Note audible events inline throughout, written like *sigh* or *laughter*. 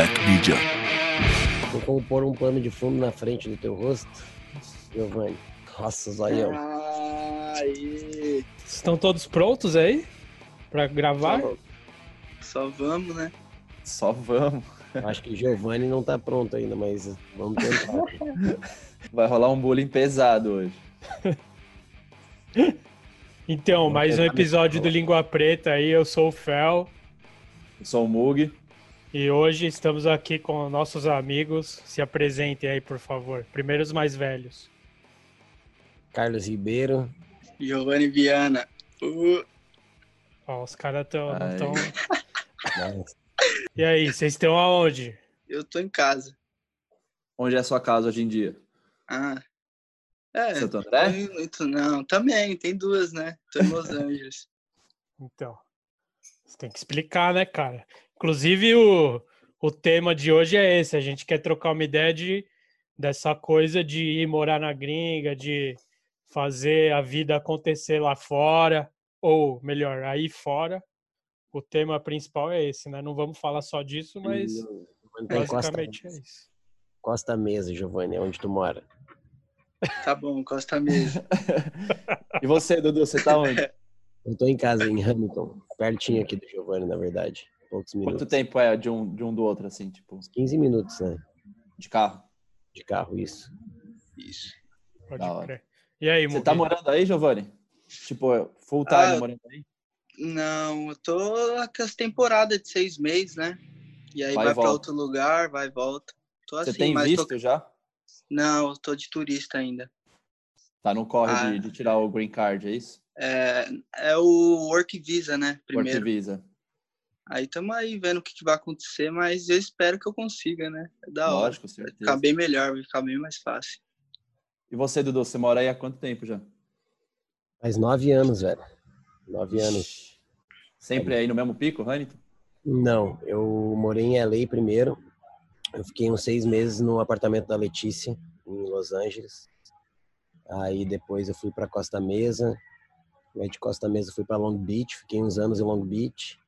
Black Media. Vou compor um pano de fundo na frente do teu rosto, Giovanni. Nossa, zoião. Aí, Estão todos prontos aí? Pra gravar? Só- só vamos, né? Só vamos. Acho que Giovanni não tá pronto ainda, mas vamos tentar. *laughs* Vai rolar um bullying pesado hoje. Então, mais um episódio do. Língua Preta aí, eu sou o Fel. Eu sou o Mug. E hoje estamos aqui com nossos amigos. Se apresentem aí, por favor. Primeiro os mais velhos. Carlos Ribeiro. Giovanni Viana. Uh, Ó, os caras estão. Tão... *laughs* E aí, vocês estão aonde? eu tô em casa. Onde é a sua casa hoje em dia? Ah. É, Santo André? não, muito não. Também, tem duas, né? Tô em Los *laughs* Angeles. Então, você tem que explicar, né, cara? Inclusive, o, o tema de hoje é esse. A gente quer trocar uma ideia de, dessa coisa de ir morar na gringa, de fazer a vida acontecer lá fora, ou melhor, aí fora. O tema principal é esse, né? Não vamos falar só disso, mas tá em Costa, basicamente é isso. Costa Mesa, Giovanni, é onde tu mora. Tá bom, Costa Mesa. *laughs* E você, Dudu, você tá onde? Eu tô em casa, em Hamilton, pertinho aqui do Giovanni, na verdade. Poucos minutos. Quanto tempo é de um, de um do outro, assim, tipo, 15 minutos, né? de carro? De carro, isso. Isso. Pode Da crer. E aí, Você tá morando aí, Giovanni? Tipo, full time Ah, morando aí? Não, eu tô com as temporadas de seis meses, né? E aí Vai vai, e pra volta. outro lugar, vai e volta. Tô Você assim, tem mas visto tô... já? Não, eu tô de turista ainda. Tá no corre Ah. de, de tirar o green card, é isso? É, é o Work Visa, né? Work Primeiro. Visa. Aí estamos aí vendo o que, que vai acontecer, mas eu espero que eu consiga, né? É da hora. Lógico, Vai certeza. ficar bem melhor, vai ficar bem mais fácil. E você, Dudu, você mora aí há quanto tempo já? Faz nove anos, velho. Nove anos. Sempre aí no mesmo pico, Hanito? Não, eu morei em LA primeiro. Eu fiquei uns seis meses no apartamento da Letícia, em Los Angeles. Aí depois eu fui para Costa Mesa. Aí de Costa Mesa eu fui para Long Beach, fiquei uns anos em Long Beach.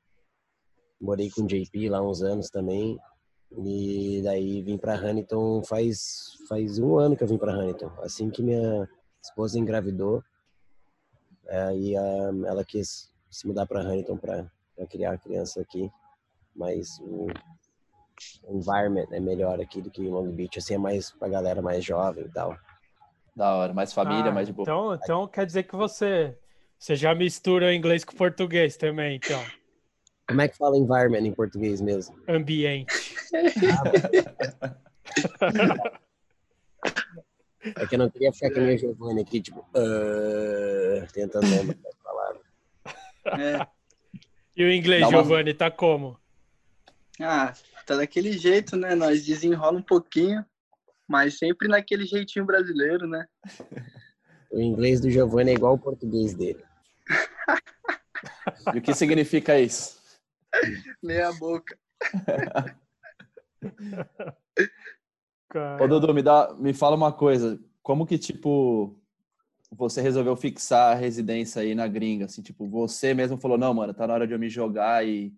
Morei com o JP lá uns anos também. E daí vim para Huntington faz faz um ano que eu vim para Huntington. Assim que minha esposa engravidou, aí ela quis se mudar para Huntington para criar a criança aqui. Mas o environment é melhor aqui do que em Long Beach. Assim é mais pra galera mais jovem e tal. Da hora, mais família, Ah, mais de boa. Então, então quer dizer que você, você já mistura o inglês com o português também, então. Como é que fala environment em português mesmo? Ambiente. *laughs* É que eu não queria ficar que nem o Giovanni aqui, tipo, ah, tentando lembrar das palavras. É. E o inglês, uma- Giovanni, tá como? Ah, tá daquele jeito, né? Nós desenrola um pouquinho, mas sempre naquele jeitinho brasileiro, né? O inglês do Giovanni é igual o português dele. *laughs* E o que significa isso? *laughs* Meia boca. Cara, Ô, Dudu, me, dá, me fala uma coisa. Como que, tipo, você resolveu fixar a residência aí na gringa? Assim, tipo, você mesmo falou, não, mano, tá na hora de eu me jogar e,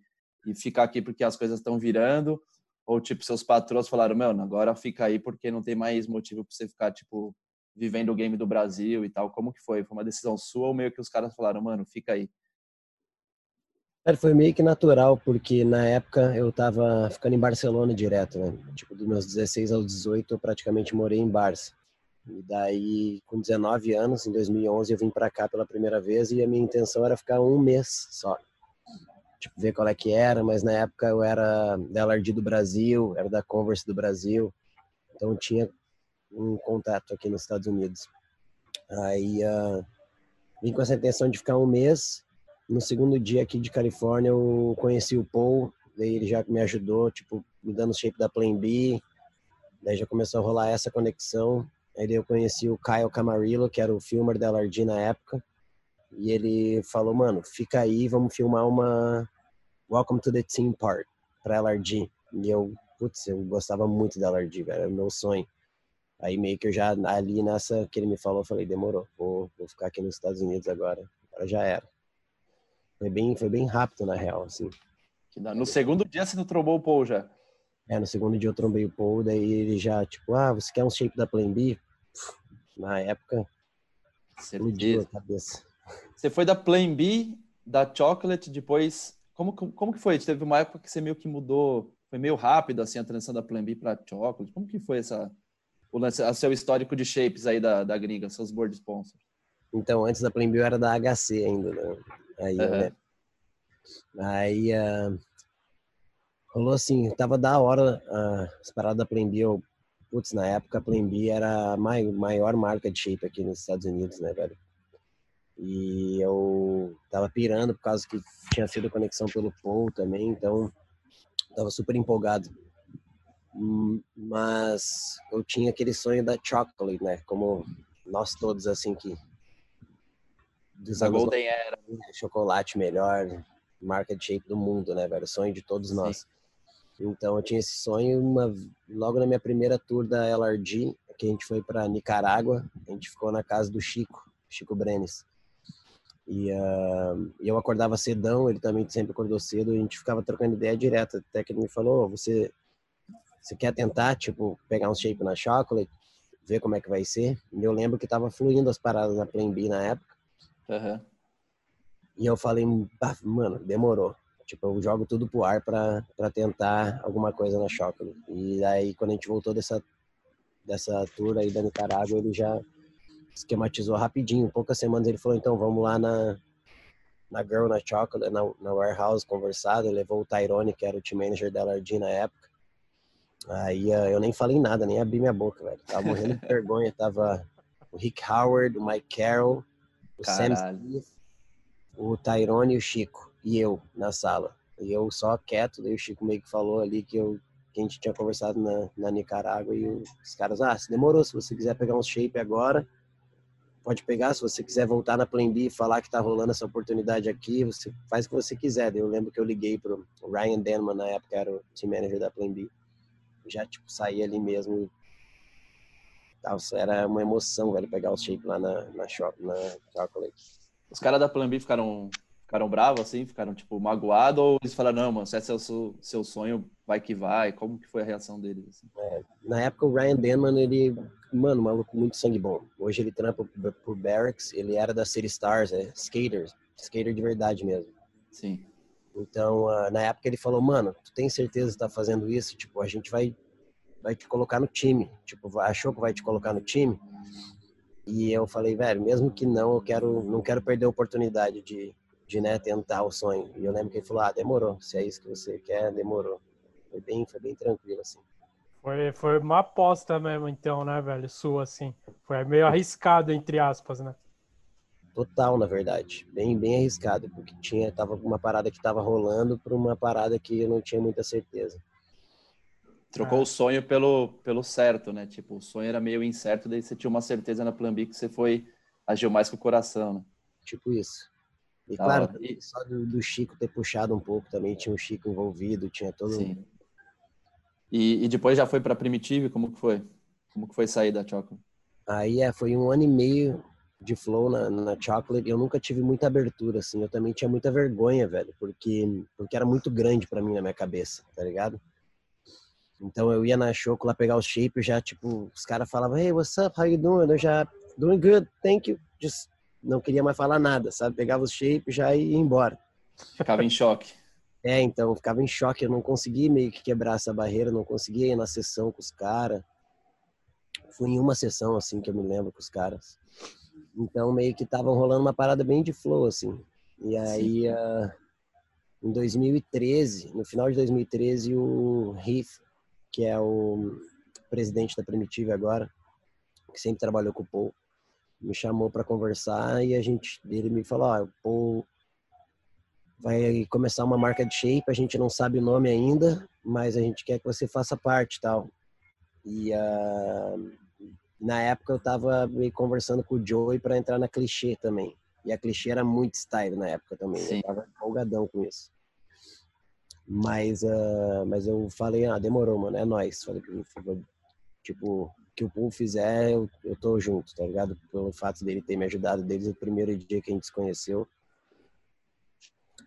e ficar aqui porque as coisas estão virando? Ou, tipo, seus patrões falaram, mano, agora fica aí porque não tem mais motivo pra você ficar, tipo, vivendo o game do Brasil e tal. Como que foi? Foi uma decisão sua ou meio que os caras falaram, mano, fica aí? Cara, foi meio que natural, porque na época eu tava ficando em Barcelona direto, né? Tipo, dos meus 16 aos 18 eu praticamente morei em Barça. E daí, com 19 anos, em 2011, eu vim pra cá pela primeira vez e a minha intenção era ficar um mês só. Tipo, ver qual é que era, mas na época eu era da LRD do Brasil, era da Converse do Brasil, então tinha um contato aqui nos Estados Unidos. Aí, ah, vim com essa intenção de ficar um mês, no segundo dia aqui de Califórnia, eu conheci o Paul, daí ele já me ajudou, tipo, me dando o shape da Plan B, daí já começou a rolar essa conexão. Aí eu conheci o Kyle Camarillo, que era o filmer da LRD na época, e ele falou, mano, fica aí, vamos filmar uma Welcome to the Team Part pra LRD. E eu, putz, eu gostava muito da LRD, velho, era o meu sonho. Aí meio que eu já, ali nessa que ele me falou, eu falei, demorou, vou, vou ficar aqui nos Estados Unidos agora, agora já era. Foi bem, foi bem rápido, na real, assim. No segundo dia você não trombou o Paul já. É, no segundo dia eu trombei o Paul, daí ele já, tipo, ah, você quer um shape da Plan B? Na época, explodiu a cabeça. Você foi da Plan B, da Chocolate, depois... Como, como que foi? Teve uma época que você meio que mudou, foi meio rápido, assim, a transição da Plan B para Chocolate. Como que foi essa... O, lance, o seu histórico de shapes aí da, da gringa, seus board sponsors? Então, antes da eu era da HC ainda, né? Aí, uhum. né? Aí, uh, rolou assim, tava da hora uh, as paradas da. Eu, putz, na época a Plan B era a maior marca de shape aqui nos Estados Unidos, né, velho? E eu tava pirando por causa que tinha sido conexão pelo Paul também, então tava super empolgado. Hum, mas eu tinha aquele sonho da chocolate, né? Como nós todos, assim, que. Dos a Golden era. Chocolate melhor, marca de shape do mundo, né, velho? Sonho de todos nós. Sim. Então eu tinha esse sonho uma, logo na minha primeira tour da LRG, que a gente foi para Nicarágua, a gente ficou na casa do Chico, Chico Brenes. E uh, eu acordava cedão, ele também sempre acordou cedo, a gente ficava trocando ideia direto, até que ele me falou, você você quer tentar, tipo, pegar um shape na chocolate, ver como é que vai ser? E eu lembro que tava fluindo as paradas na Plan B na época. Uhum. E eu falei, mano, demorou. Tipo, eu jogo tudo pro ar para tentar alguma coisa na Chocolate. E aí, quando a gente voltou dessa, dessa tour aí da Nicarágua, ele já esquematizou rapidinho. Poucas semanas ele falou, então, vamos lá na, na Girl na Chocolate, na, na Warehouse, conversado. Ele levou o Tyrone, que era o team manager da LRD na época. Aí uh, eu nem falei nada, nem abri minha boca, velho. Tava morrendo de *laughs* vergonha. Tava o Rick Howard, o Mike Carroll, o Caralho. Sam Smith, o Tyrone e o Chico e eu na sala. E eu só quieto, daí o Chico meio que falou ali que, eu, que a gente tinha conversado na, na Nicarágua e os caras, ah, se demorou, se você quiser pegar um shape agora, pode pegar, se você quiser voltar na Plan B e falar que tá rolando essa oportunidade aqui, você faz o que você quiser. Daí eu lembro que eu liguei pro Ryan Denman, na época era o team manager da Plan B. Já, tipo, saí ali mesmo era uma emoção, velho, pegar o shape lá na, na shop, na Chocolate. Os caras da Plan B ficaram Ficaram bravos, assim? Ficaram, tipo, magoados? Ou eles falaram, não, mano, se é seu, seu sonho, vai que vai? Como que foi a reação deles? Assim? É, na época, o Ryan Denman, ele... Mano, maluco muito sangue bom. Hoje ele trampa por Barracks. Ele era da City Stars, é skater. Skater de verdade mesmo. Sim. Então, uh, na época ele falou, mano, tu tem certeza que tá fazendo isso? Tipo, a gente vai, vai te colocar no time. Tipo, achou que vai te colocar no time? E eu falei, velho, mesmo que não, eu quero, não quero perder a oportunidade de, de né, tentar o sonho. E eu lembro que ele falou, ah, demorou, se é isso que você quer, demorou. Foi bem, foi bem tranquilo, assim. Foi, foi uma aposta mesmo, então, né, velho, sua, assim. Foi meio arriscado, entre aspas, né? Total, na verdade. Bem, bem arriscado, porque tinha, tava uma parada que tava rolando para uma parada que eu não tinha muita certeza. Trocou é. o sonho pelo, pelo certo, né? Tipo, o sonho era meio incerto, daí você tinha uma certeza na Plan B que você foi, agiu mais com o coração, né? Tipo isso. E claro, e... só do, do, Chico ter puxado um pouco também, tinha o Chico envolvido, tinha todo. Sim. E, e depois já foi para Primitive, como que foi? Como que foi sair da Chocolate? Aí é, foi um ano e meio de flow na, na Chocolate. Eu nunca tive muita abertura, assim. Eu também tinha muita vergonha, velho, porque, porque era muito grande para mim na minha cabeça, tá ligado? Então eu ia na Choco lá pegar os shapes, já tipo, os caras falavam, hey, what's up, how you doing? Eu já, doing good, thank you. Just não queria mais falar nada, sabe? Pegava os shapes já ia embora. Ficava em choque. É, então, ficava em choque. Eu não conseguia meio que quebrar essa barreira, não conseguia ir na sessão com os caras. Fui em uma sessão, assim, que eu me lembro com os caras. Então, meio que tava rolando uma parada bem de flow, assim. E aí, uh, em 2013, no final de 2013, o Heath, que é o presidente da Primitive agora, que sempre trabalhou com o Paul, me chamou para conversar e a gente ele me falou, ó, oh, vai começar uma marca de shape, a gente não sabe o nome ainda, mas a gente quer que você faça parte, tal. E uh, na época eu tava meio conversando com o Joey para entrar na clichê também. E a clichê era muito style na época também. Sim. Eu tava empolgadão com isso. Mas, uh, mas eu falei, ah, demorou, mano, é nóis. Falei, tipo, que o Paul fizer, eu, eu tô junto, tá ligado? Pelo fato dele ter me ajudado desde o primeiro dia que a gente se conheceu.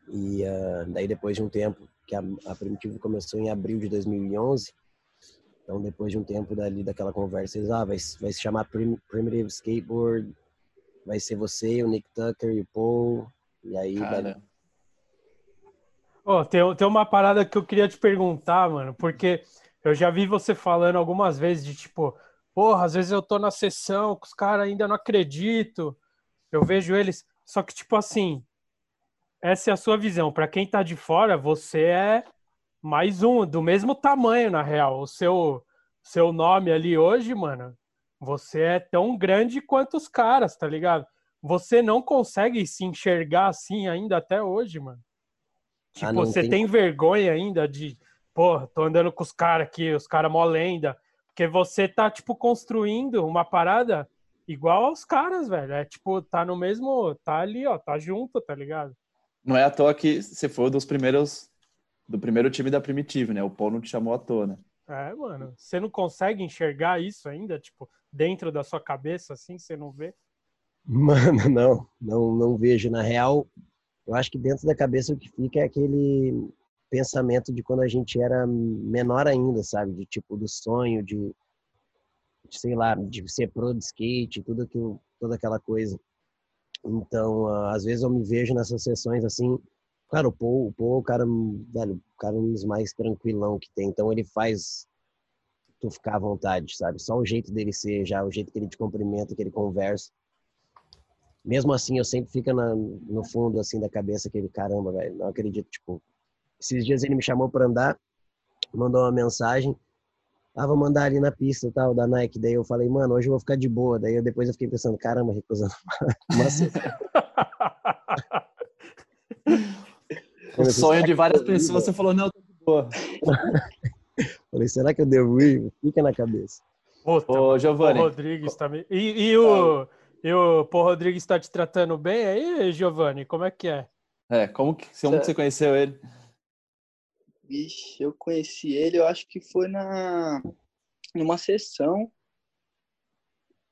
E uh, daí depois de um tempo, que a, a Primitivo começou em abril de 2011. Então, depois de um tempo dali daquela conversa, eles, ah, vai, vai se chamar Prim, Primitive Skateboard, vai ser você, o Nick Tucker e o Paul, e aí... Cara. Oh, tem, tem uma parada que eu queria te perguntar, mano, porque eu já vi você falando algumas vezes de tipo, porra, às vezes eu tô na sessão os caras ainda não acredito, eu vejo eles, só que tipo assim, essa é a sua visão. Para quem tá de fora, você é mais um, do mesmo tamanho, na real. O seu, seu nome ali hoje, mano, você é tão grande quanto os caras, tá ligado? Você não consegue se enxergar assim ainda até hoje, mano. Tipo, ah, você tem... tem... vergonha ainda de, pô, tô andando com os caras aqui, os caras mó lenda. Porque você tá, tipo, construindo uma parada igual aos caras, velho. É tipo, tá no mesmo. Tá ali, ó, tá junto, tá ligado? Não é à toa que você foi dos primeiros. Do primeiro time da Primitive, né? O Paul não te chamou à toa, né? É, mano. Você não consegue enxergar isso ainda, tipo, dentro da sua cabeça, assim, você não vê? Mano, *laughs* não. Não, não vejo. Na real, eu acho que dentro da cabeça o que fica é aquele pensamento de quando a gente era menor ainda, sabe? De tipo, do sonho, de, de sei lá, de ser pro de skate, tudo aquilo, toda aquela coisa. Então, às vezes eu me vejo nessas sessões assim, claro, o Paul, o Paul é o cara, velho, o cara é um dos mais tranquilão que tem, então ele faz tu ficar à vontade, sabe? Só o jeito dele ser, já o jeito que ele te cumprimenta, que ele conversa. Mesmo assim, eu sempre fico na, no fundo, assim, da cabeça, aquele caramba, velho, não acredito, tipo... Esses dias ele me chamou para andar, mandou uma mensagem, ah, vou mandar ali na pista tal, da Nike. Daí eu falei, mano, hoje eu vou ficar de boa. Daí eu, depois eu fiquei pensando, caramba, recusando. *laughs* Mas... o sonho de várias pessoas, você falou, não, tô de boa. *laughs* falei, será que eu devo ir? Fica na cabeça. Puta, Ô, Giovanni. O Rodrigues também. Tá e, e, o, e o Pô Rodrigues está te tratando bem aí, Giovanni? Como é que é? É, como que, como que você conheceu ele? Vixe, eu conheci ele, eu acho que foi na numa sessão.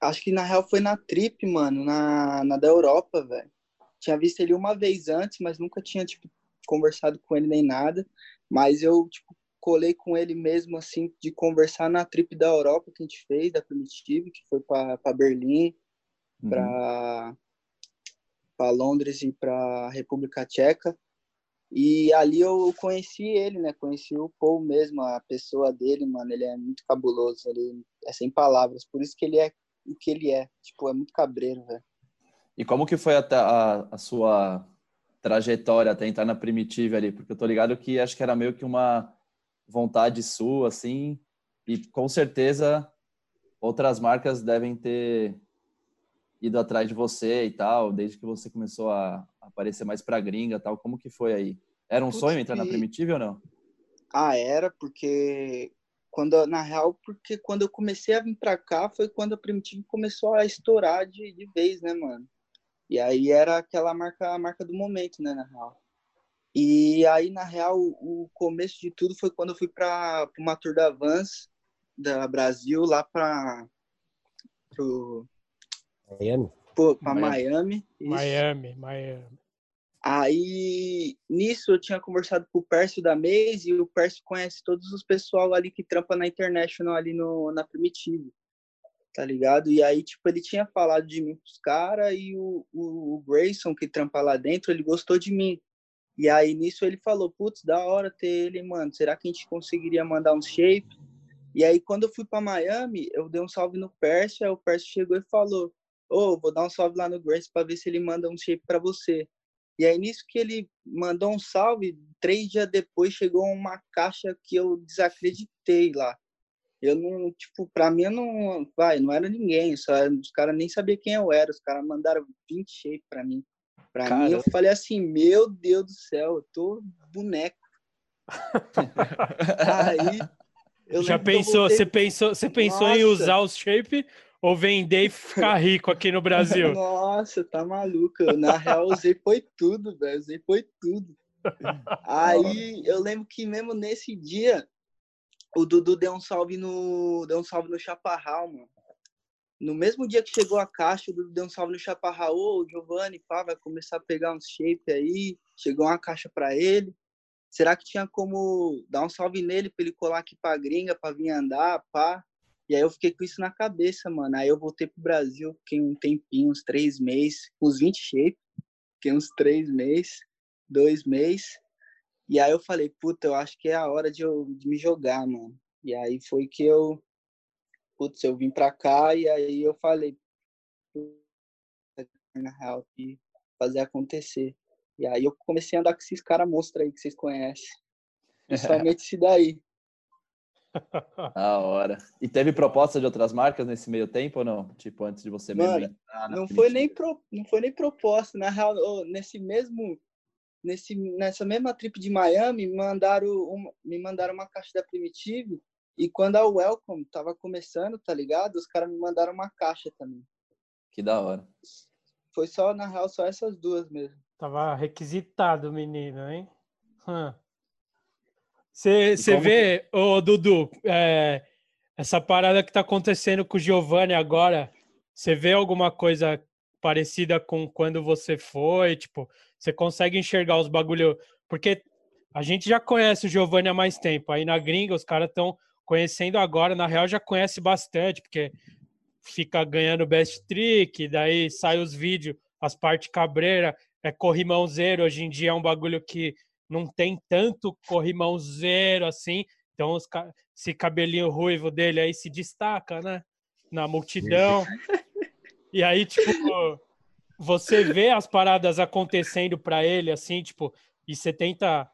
Acho que na real foi na trip, mano, na, na da Europa, velho. Tinha visto ele uma vez antes, mas nunca tinha, tipo, conversado com ele nem nada. Mas eu, tipo, colei com ele mesmo, assim, de conversar na trip da Europa que a gente fez, da Primitive, que foi para Berlim, uhum. para Londres e para República Tcheca. E ali eu conheci ele, né? Conheci o Paul mesmo, a pessoa dele, mano. Ele é muito cabuloso, ele é sem palavras. Por isso que ele é o que ele é. Tipo, é muito cabreiro, velho. E como que foi a, a, a, sua trajetória até entrar na Primitive ali? Porque eu tô ligado que acho que era meio que uma vontade sua, assim. E com certeza outras marcas devem ter ido atrás de você e tal, desde que você começou a aparecer mais pra gringa tal. Como que foi aí? Era um Putz, sonho entrar na Primitive ou não? Ah, era, porque quando na real, porque quando eu comecei a vir para cá foi quando a Primitive começou a estourar de, de vez, né, mano? E aí era aquela marca, a marca do momento, né, na real. E aí, na real, o começo de tudo foi quando eu fui para uma tour da Vans da Brasil lá para pro Miami. Para Miami. Miami, Miami. Aí, nisso, eu tinha conversado com o Pércio da Maze e o Pércio conhece todos os pessoal ali que trampa na International, ali no, na Primitive, tá ligado? E aí, tipo, ele tinha falado de mim pros caras e o, o, o, Grayson, que trampa lá dentro, ele gostou de mim. E aí, nisso, ele falou, putz, da hora ter ele, mano, será que a gente conseguiria mandar um shape? E aí, quando eu fui para Miami, eu dei um salve no Pércio, aí o Pércio chegou e falou, oh, vou dar um salve lá no Grace para ver se ele manda um shape para você. E aí, nisso que ele mandou um salve, três dias depois chegou uma caixa que eu desacreditei lá. Eu não, tipo, pra mim não, vai, não era ninguém, só, os caras nem sabiam quem eu era, os caras mandaram 20 shape pra mim. Pra Cara... mim, eu falei assim, meu Deus do céu, eu tô boneco. *laughs* aí, já pensou, voltei... você pensou, você pensou Nossa. em usar os shape ou vender e ficar *laughs* rico aqui no Brasil? Nossa, tá maluco. Na real, usei foi tudo, velho. Usei foi tudo. Aí eu lembro que mesmo nesse dia, o Dudu deu um salve no. Deu um salve no Chaparral, mano. No mesmo dia que chegou a caixa, o Dudu deu um salve no Chaparral. Ô, Giovanni, pá, vai começar a pegar uns shape aí. Chegou uma caixa para ele. será que tinha como dar um salve nele pra ele colar aqui pra gringa, pra vir andar, pá? E aí eu fiquei com isso na cabeça, mano. Aí eu voltei pro Brasil, fiquei um tempinho, uns três meses, uns 20 shape, fiquei uns três meses, dois meses. E aí eu falei, puta, eu acho que é a hora de eu de me jogar, mano. E aí foi que eu, putz, eu vim pra cá e aí eu falei, na real, e fazer acontecer. E aí eu comecei a andar com esses caras monstros aí que vocês conhecem. *laughs* Principalmente esse daí. *laughs* Da hora. E teve proposta de outras marcas nesse meio tempo ou não? Tipo, antes de você Mano, mesmo entrar não foi nem pro, não foi nem proposta na real nesse mesmo nesse nessa mesma trip de Miami me mandaram uma, me mandaram uma caixa da Primitive e quando a Welcome tava começando tá ligado os caras me mandaram uma caixa também Que da hora. foi só na real só essas duas mesmo Tava requisitado o menino, hein? Você vê, ô Dudu, é, essa parada que tá acontecendo com o Giovanni agora, você vê alguma coisa parecida com quando você foi? Tipo, você consegue enxergar os bagulho? Porque a gente já conhece o Giovanni há mais tempo. Aí na gringa os caras estão conhecendo agora, na real já conhece bastante, porque fica ganhando best trick, daí sai os vídeos, as partes cabreira, é corrimão zero, hoje em dia é um bagulho que não tem tanto corrimão zero assim, então os esse cabelinho ruivo dele aí se destaca, né? Na multidão. E aí, tipo, você vê as paradas acontecendo pra ele, assim, tipo, e você tenta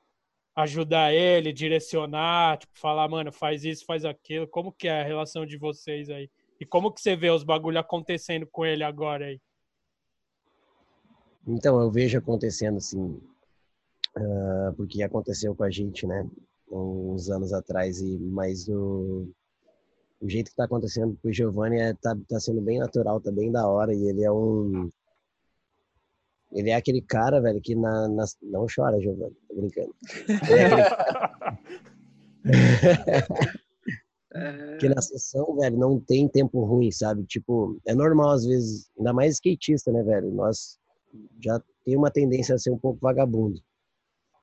ajudar ele, direcionar, tipo, falar, mano, faz isso, faz aquilo. Como que é a relação de vocês aí? E como que você vê os bagulho acontecendo com ele agora aí? Então, eu vejo acontecendo assim, ah, porque aconteceu com a gente, né, uns anos atrás, e mas o, o jeito que tá acontecendo com o Giovanni é, tá, tá sendo bem natural, tá bem da hora, e ele é um. Ele é aquele cara, velho, que na, na- Não chora, Giovanni, tô brincando. É Porque *laughs* na sessão, velho, não tem tempo ruim, sabe? Tipo, é normal às vezes, ainda mais skatista, né, velho? Nós já tem uma tendência a ser um pouco vagabundo.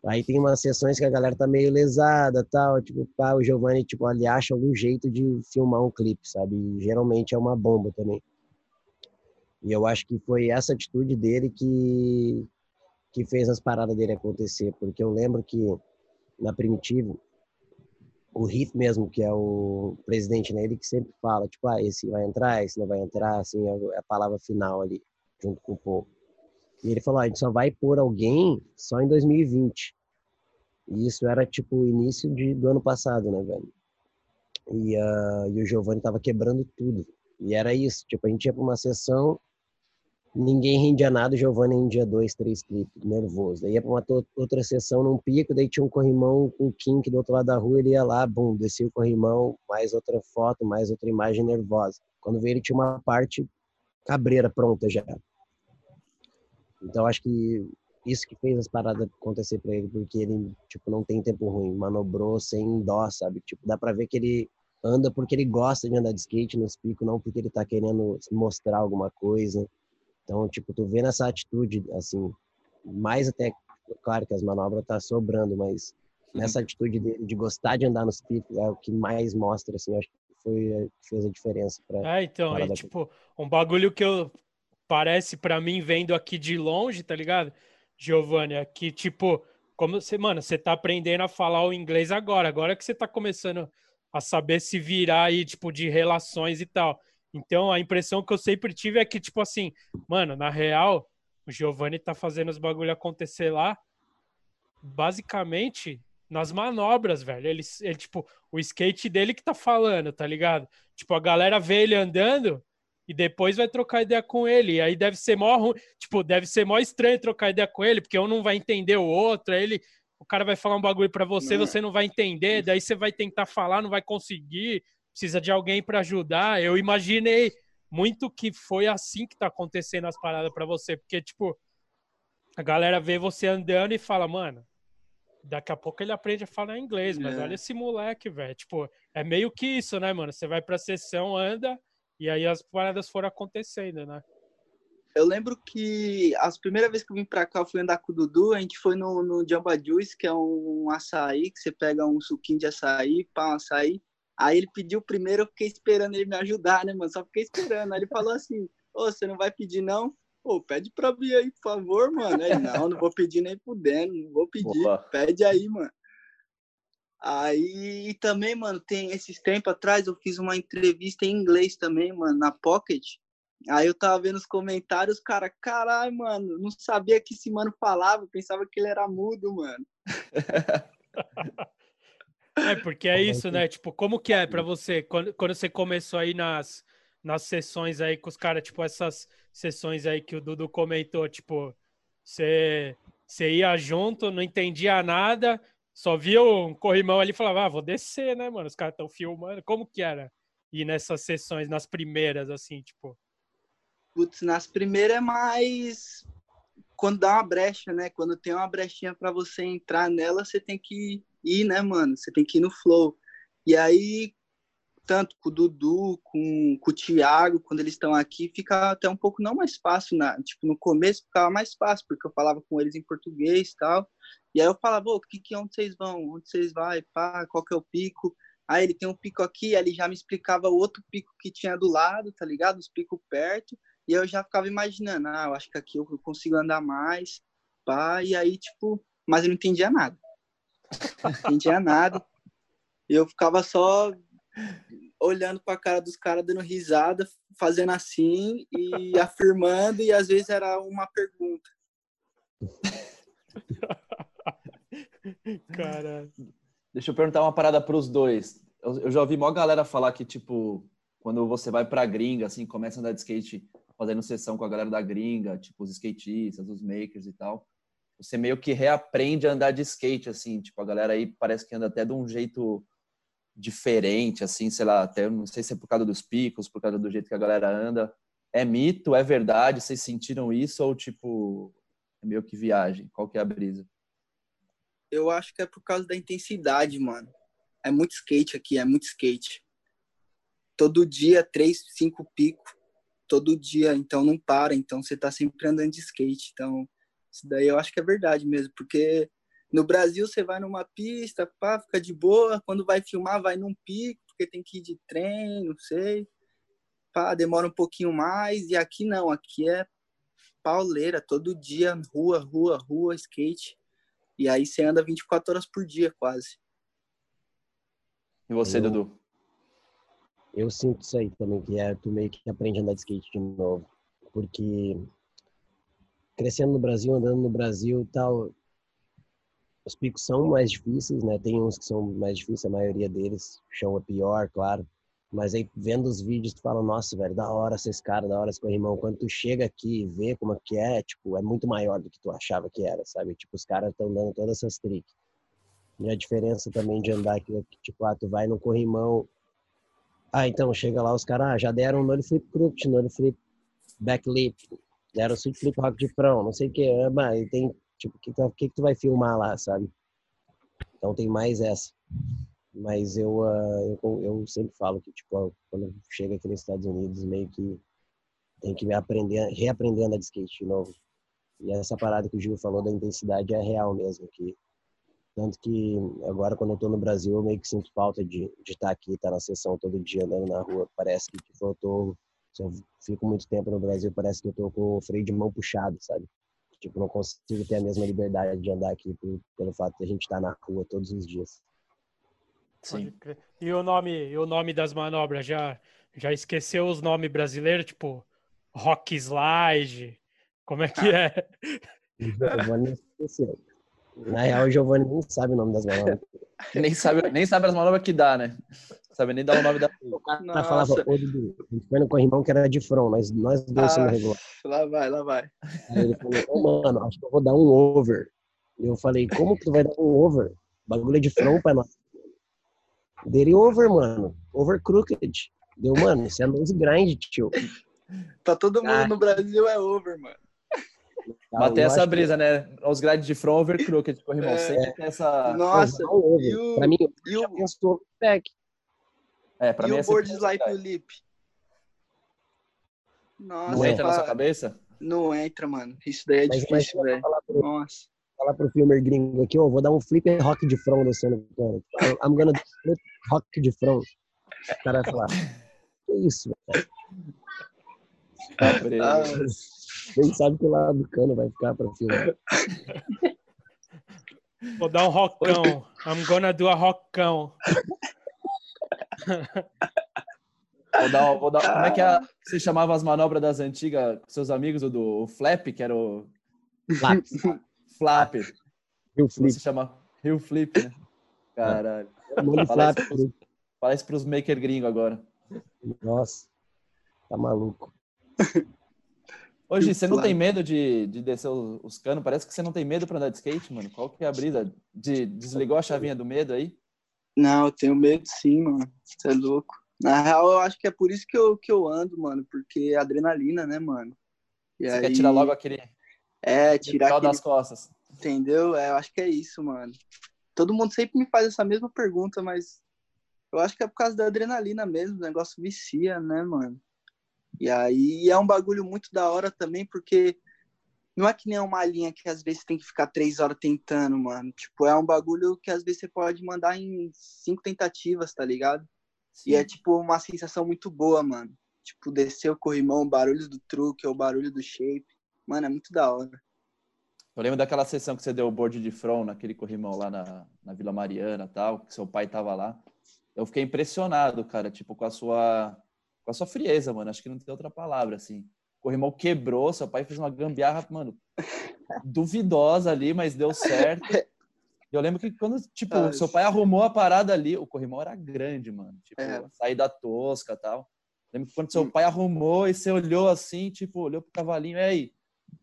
Aí tem umas sessões que a galera tá meio lesada, tal, tipo, pá, o Giovanni, tipo, ele acha algum jeito de filmar um clipe, sabe? E geralmente é uma bomba também. E eu acho que foi essa atitude dele que que fez as paradas dele acontecer, porque eu lembro que na Primitivo o Heath mesmo, que é o presidente, né, ele que sempre fala, tipo, ah, esse vai entrar, esse não vai entrar, assim, é a palavra final ali, junto com o povo. E ele falou, ah, a gente só vai pôr alguém só em 2020. E isso era, tipo, o início de, do ano passado, né, velho? E, ah, e o Giovanni tava quebrando tudo. E era isso, tipo, a gente ia pra uma sessão, ninguém rendia nada, o Giovanni rendia dois, três clipes, nervoso. Daí ia pra uma outra sessão num pico, daí tinha um corrimão com o kink do outro lado da rua, ele ia lá, bum, descia o corrimão, mais outra foto, mais outra imagem nervosa. Quando veio ele tinha uma parte cabreira pronta já. Então acho que isso que fez as paradas acontecer pra ele, porque ele, tipo, não tem tempo ruim, manobrou sem dó, sabe? Tipo, dá pra ver que ele anda porque ele gosta de andar de skate nos picos, não porque ele tá querendo mostrar alguma coisa. Então, tipo, tu vê nessa atitude, assim, mais até, claro que as manobras tá sobrando, mas nessa atitude dele de gostar de andar nos picos é o que mais mostra, assim, acho que foi fez a diferença pra É, então, e tipo, um bagulho que eu parece pra mim vendo aqui de longe, tá ligado? Giovanni, que tipo, como você, mano, você tá aprendendo a falar o inglês agora, agora que você tá começando a saber se virar aí, tipo, de relações e tal. Então, a impressão que eu sempre tive é que, tipo assim, mano, na real, o Giovanni tá fazendo os bagulho acontecer lá, basicamente nas manobras, velho. Ele, ele, tipo, o skate dele que tá falando, tá ligado? Tipo, a galera vê ele andando e depois vai trocar ideia com ele. E aí deve ser mó ruim, tipo, deve ser mó estranho trocar ideia com ele, porque um não vai entender o outro, aí ele, o cara vai falar um bagulho pra você, Não. você não vai entender, daí você vai tentar falar, não vai conseguir, precisa de alguém pra ajudar. Eu imaginei muito que foi assim que tá acontecendo as paradas pra você, porque tipo, a galera vê você andando e fala, mano, daqui a pouco ele aprende a falar inglês, mas É. olha esse moleque, velho. Tipo, é meio que isso, né, mano? Você vai pra sessão, anda, e aí as paradas foram acontecendo, né? eu lembro que as primeiras vezes que eu vim pra cá, eu fui andar com o Dudu, a gente foi no, no Jamba Juice, que é um açaí, que você pega um suquinho de açaí, pá, um açaí. Aí ele pediu primeiro, eu fiquei esperando ele me ajudar, né, mano? Só fiquei esperando. Aí ele falou assim, ô, você não vai pedir não? Pô, pede pra mim aí, por favor, mano. Aí, não, não vou pedir nem pudendo, não vou pedir. Boa. Pede aí, mano. Aí também, mano, tem esses tempos atrás eu fiz uma entrevista em inglês também, mano, na Pocket. Aí eu tava vendo os comentários, cara, caralho, mano, não sabia que esse mano falava, pensava que ele era mudo, mano. é, porque é isso, né? Tipo, como que é para você, quando, quando você começou aí nas, nas sessões aí com os caras, tipo, essas sessões aí que o Dudu comentou, tipo, você, você ia junto, não entendia nada, só via um corrimão ali e falava, ah, vou descer, né, mano? Os caras estão filmando. Como que era ir nessas sessões, nas primeiras, assim, tipo? Putz, nas primeiras é mais quando dá uma brecha, né? Quando tem uma brechinha para você entrar nela, você tem que ir, né, mano? Você tem que ir no flow. E aí, tanto com o Dudu, com, com o Thiago, quando eles estão aqui, fica até um pouco não mais fácil, na, tipo, no começo ficava mais fácil, porque eu falava com eles em português e tal, e aí eu falava, o que, que onde vocês vão? Onde vocês vão? Pá, qual que é o pico? Aí ele tem um pico aqui, aí ele já me explicava o outro pico que tinha do lado, tá ligado? Os picos perto. E eu já ficava imaginando, ah, eu acho que aqui eu consigo andar mais, pá. E aí, tipo, mas eu não entendia nada. Não entendia nada. Eu ficava só olhando para a cara dos caras, dando risada, fazendo assim e *laughs* afirmando, e às vezes era uma pergunta. Cara. Deixa eu perguntar uma parada para os dois. Eu, eu, já ouvi maior galera falar que, tipo, quando você vai pra gringa, assim, começa a andar de skate fazendo sessão com a galera da gringa, tipo, os skatistas, os makers e tal, você meio que reaprende a andar de skate, assim, tipo, a galera aí parece que anda até de um jeito diferente, assim, sei lá, até não sei se é por causa dos picos, por causa do jeito que a galera anda. É mito, é verdade? Vocês sentiram isso ou, tipo, é meio que viagem? Qual que é a brisa? eu acho que é por causa da intensidade, mano. É muito skate aqui, é muito skate. Todo dia, três, cinco picos. Todo dia, então não para. Então você tá sempre andando de skate. Então, isso daí eu acho que é verdade mesmo. Porque no Brasil você vai numa pista, pá, fica de boa. Quando vai filmar, vai num pico, porque tem que ir de trem, não sei. Pá, demora um pouquinho mais. E aqui não, aqui é pauleira, todo dia, rua, rua, rua, skate. E aí você anda 24 horas por dia, quase. E você, eu, Dudu? Eu sinto isso aí também, que é tu meio que aprende a andar de skate de novo. Porque crescendo no Brasil, andando no Brasil e tal, os picos são mais difíceis, né? Tem uns que são mais difíceis, a maioria deles. O chão é pior, claro. Mas aí, vendo os vídeos, tu fala, nossa, velho, da hora esses caras, da hora esse corrimão. Quando tu chega aqui e vê como é que é, tipo, é muito maior do que tu achava que era, sabe? Tipo, os caras estão dando todas essas tricks. E a diferença também de andar aqui tipo, ah, tu vai no corrimão. Ah, então, chega lá, os caras ah, já deram no flip crooked, no flip backlip, deram sweep flip rock de front, não sei o que. Ah, tem, tipo, o que, que, que tu vai filmar lá, sabe? Então tem mais essa. Mas eu, uh, eu, eu sempre falo que, tipo, quando chega aqui nos Estados Unidos, meio que tem que aprender, reaprender a andar de skate de novo. E essa parada que o Gil falou da intensidade é real mesmo, que tanto que agora quando eu tô no Brasil eu meio que sinto falta de, de estar tá aqui, estar tá na sessão todo dia andando na rua. Parece que tipo, eu tô, se eu fico muito tempo no Brasil, parece que eu tô com o freio de mão puxado, sabe? Tipo, não consigo ter a mesma liberdade de andar aqui por, pelo fato de a gente estar tá na rua todos os dias. Sim. E o nome, e o nome das manobras já já esqueceu os nomes brasileiros, tipo Rock Slide. Como é que *laughs* é? Giovanni esqueceu. Na real, o Giovanni nem sabe o nome das manobras. *laughs* nem, sabe, nem sabe as manobras que dá, né? Sabe nem dar o nome da. *laughs* O cara falava, ô Dudu, a gente foi no corrimão que era de front, mas nós dois ah, somos regular. Lá vai, lá vai. Aí ele falou, ô oh, mano, acho que eu vou dar um over. E eu falei, como que tu vai dar um over? bagulho é de front pra nós. Dele over, mano. Over crooked. Deu, mano, isso é nose grind, tio. Tá todo mundo ah. no Brasil é over, mano. Ah, Mas tem essa brisa, que... né? Os grades de front over crooked, corrimão. É. Sempre tem essa. Nossa, oh, e o... pra mim, e o... pensou back. É, pra e mim o é board slide no lip. Nossa, não entra na sua cabeça? Não entra, mano. Isso daí é Mas difícil, velho. falar pro, Nossa. falar pro filmer gringo aqui, ó, vou dar um flip rock de front assim no cara. I'm gonna do flip rock de front. O cara vai falar, que isso, velho? Preso. Ah, Nem sabe que o lado do cano vai ficar pra filmar. Vou dar um rockão. I'm gonna do a rockão. Vou dar, vou dar, como é que é, você chamava as manobras das antigas com seus amigos, o do o flap, que era o flap. *laughs* e o flip. Você chama Rio Flip, né? Caralho. Um monte de Fala flap. isso, fala isso pros maker gringo agora. Nossa, tá maluco. Hoje, Rio você não Flap. tem medo de, de descer os, os canos? Parece que você não tem medo pra andar de skate, mano. Qual que é a brisa? De, desligou a chavinha do medo aí? Não, eu tenho medo sim, mano. Você é louco. Na real, eu acho que é por isso que eu, que eu ando, mano. Porque é adrenalina, né, mano? E Você quer tirar logo aquele É, tirar aquele... das costas. Entendeu? É, eu acho que é isso, mano. Todo mundo sempre me faz essa mesma pergunta, mas eu acho que é por causa da adrenalina mesmo. O negócio vicia, né, mano? E aí é um bagulho muito da hora também, porque não é que nem uma linha que às vezes tem que ficar três horas tentando, mano. Tipo, é um bagulho que às vezes você pode mandar em cinco tentativas, tá ligado? E é tipo uma sensação muito boa, mano. Tipo, descer o corrimão, o barulho do truque, ou o barulho do shape. Mano, é muito da hora. Eu lembro daquela sessão que você deu o board de front naquele corrimão lá na, na Vila Mariana e tal, que seu pai tava lá. Eu fiquei impressionado, cara, tipo, com a sua com a sua frieza, mano. Acho que não tem outra palavra, assim. O corrimão quebrou, seu pai fez uma gambiarra, mano, duvidosa ali, mas deu certo. Eu lembro que quando, tipo, Ah, seu pai arrumou a parada ali, o corrimão era grande, mano. Tipo, É. saída tosca e tal. Lembro que quando seu pai arrumou e você olhou assim, tipo, olhou pro cavalinho, aí,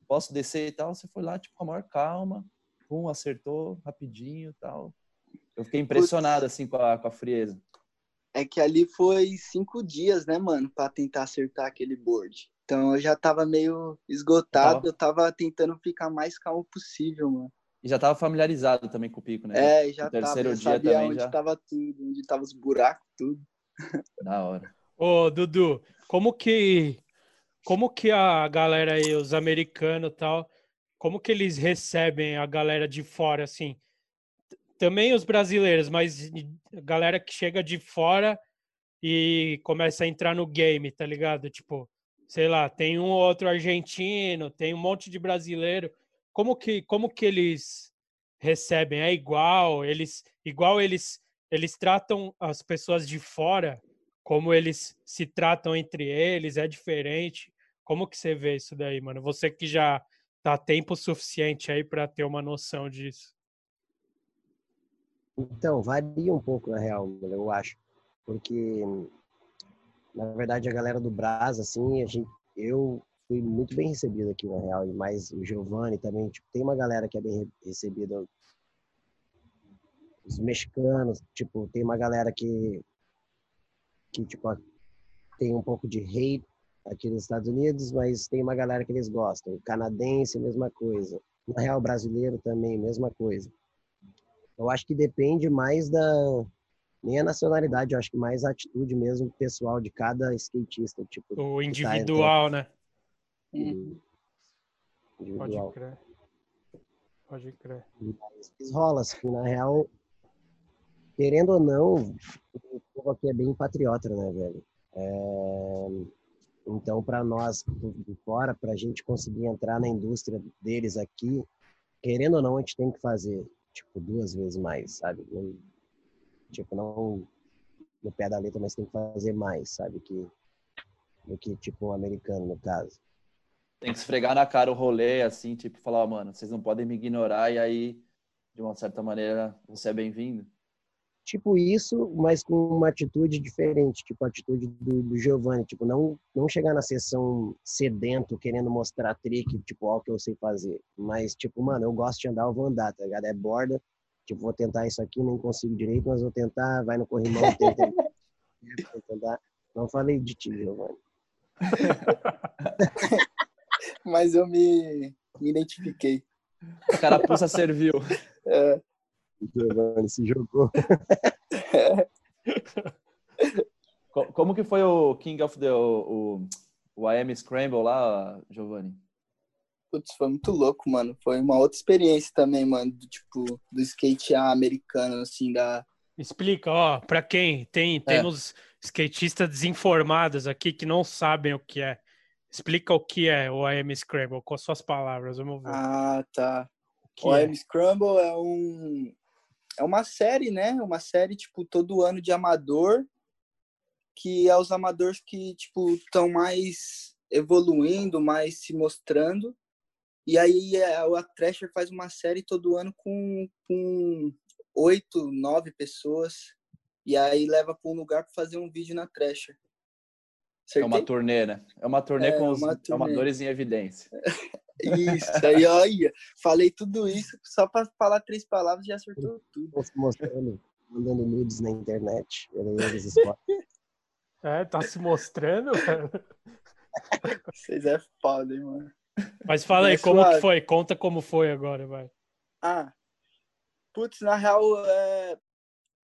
posso descer e tal? Você foi lá, tipo, com a maior calma, pum, acertou rapidinho e tal. Eu fiquei impressionado, assim, com a, com a frieza. É que ali foi cinco dias, né, mano, pra tentar acertar aquele board. Então eu já tava meio esgotado, Tava. eu tava tentando ficar mais calmo possível, mano. E já tava familiarizado também com o pico, né? É, já O terceiro tava, já dia sabia também onde já. tava tudo, onde tava os buracos, tudo. Da hora. Ô, Dudu, como que como que a galera aí, os americanos e tal, como que eles recebem a galera de fora assim? Também os brasileiros, mas a galera que chega de fora e começa a entrar no game, tá ligado? Tipo, sei lá, tem um ou outro argentino, tem um monte de brasileiro. Como que como que eles recebem? É igual, eles igual eles eles tratam as pessoas de fora como eles se tratam entre eles, é diferente. Como que você vê isso daí, mano? Você que já tá tempo suficiente aí para ter uma noção disso. Então, varia um pouco, na real, eu acho. Porque, na verdade, a galera do Brás, assim, a gente, eu fui muito bem recebido aqui, na real. E mais o Giovanni também. Tipo, tem uma galera que é bem re- recebida. Os mexicanos, tipo, tem uma galera que, que tipo, tem um pouco de hate aqui nos Estados Unidos, mas tem uma galera que eles gostam. O canadense, mesma coisa. Na real, brasileiro também, mesma coisa. Eu acho que depende mais da nem a nacionalidade, eu acho que mais a atitude mesmo pessoal de cada skatista, tipo, O tá individual, né? entrando, Pode individual. crer. Pode crer. Mas rola, assim, na real, querendo ou não, o povo aqui é bem patriota, né, velho? É, Então, para nós de fora, para a gente conseguir entrar na indústria deles aqui, querendo ou não, a gente tem que fazer, tipo, duas vezes mais, sabe? Tipo, não no pé da letra, mas tem que fazer mais, sabe? Que, do que, tipo, um americano, no caso. Tem que esfregar na cara o rolê, assim, tipo, falar, ó, mano, vocês não podem me ignorar, e aí, de uma certa maneira, você é bem-vindo. tipo isso, mas com uma atitude diferente, tipo a atitude do, do Giovanni, tipo não não chegar na sessão sedento querendo mostrar trick, tipo ó o que eu sei fazer, mas tipo mano eu gosto de andar, eu vou andar, tá ligado? É borda, tipo vou tentar isso aqui, nem consigo direito, mas vou tentar, vai no corrimão, *laughs* tenta, tentar. Não falei de ti, Giovanni. *laughs* Mas eu me, me identifiquei. A carapuça serviu. *laughs* É, O Giovanni se jogou. Co- Como que foi o King of the... o, o, o AM Scramble lá, Giovanni? Putz, foi muito louco, mano. Foi uma outra experiência também, mano, do tipo, do skate americano, assim, da. Explica, ó, pra quem tem, temos skatistas desinformados aqui que não sabem o que é. Explica o que é o AM Scramble, com suas palavras, vamos ver. Ah, tá. que O é? AM Scramble é um. É uma série, né? Uma série, tipo, todo ano de amador, que é os amadores que, tipo, estão mais evoluindo, mais se mostrando. E aí é, a Thrasher faz uma série todo ano com, com oito, nove pessoas. E aí leva para um lugar para fazer um vídeo na Thrasher. É uma Acertei? turnê, né? É uma turnê É, com os turnê. amadores em evidência. *laughs* Isso, aí olha, falei tudo isso só para falar três palavras e já acertou tudo. Mostrando, mandando nudes na internet. É, tá se mostrando. Vocês é foda, hein, mano. Mas fala aí, Mas como que foi? Conta como foi agora, vai. Ah, putz, na real, é,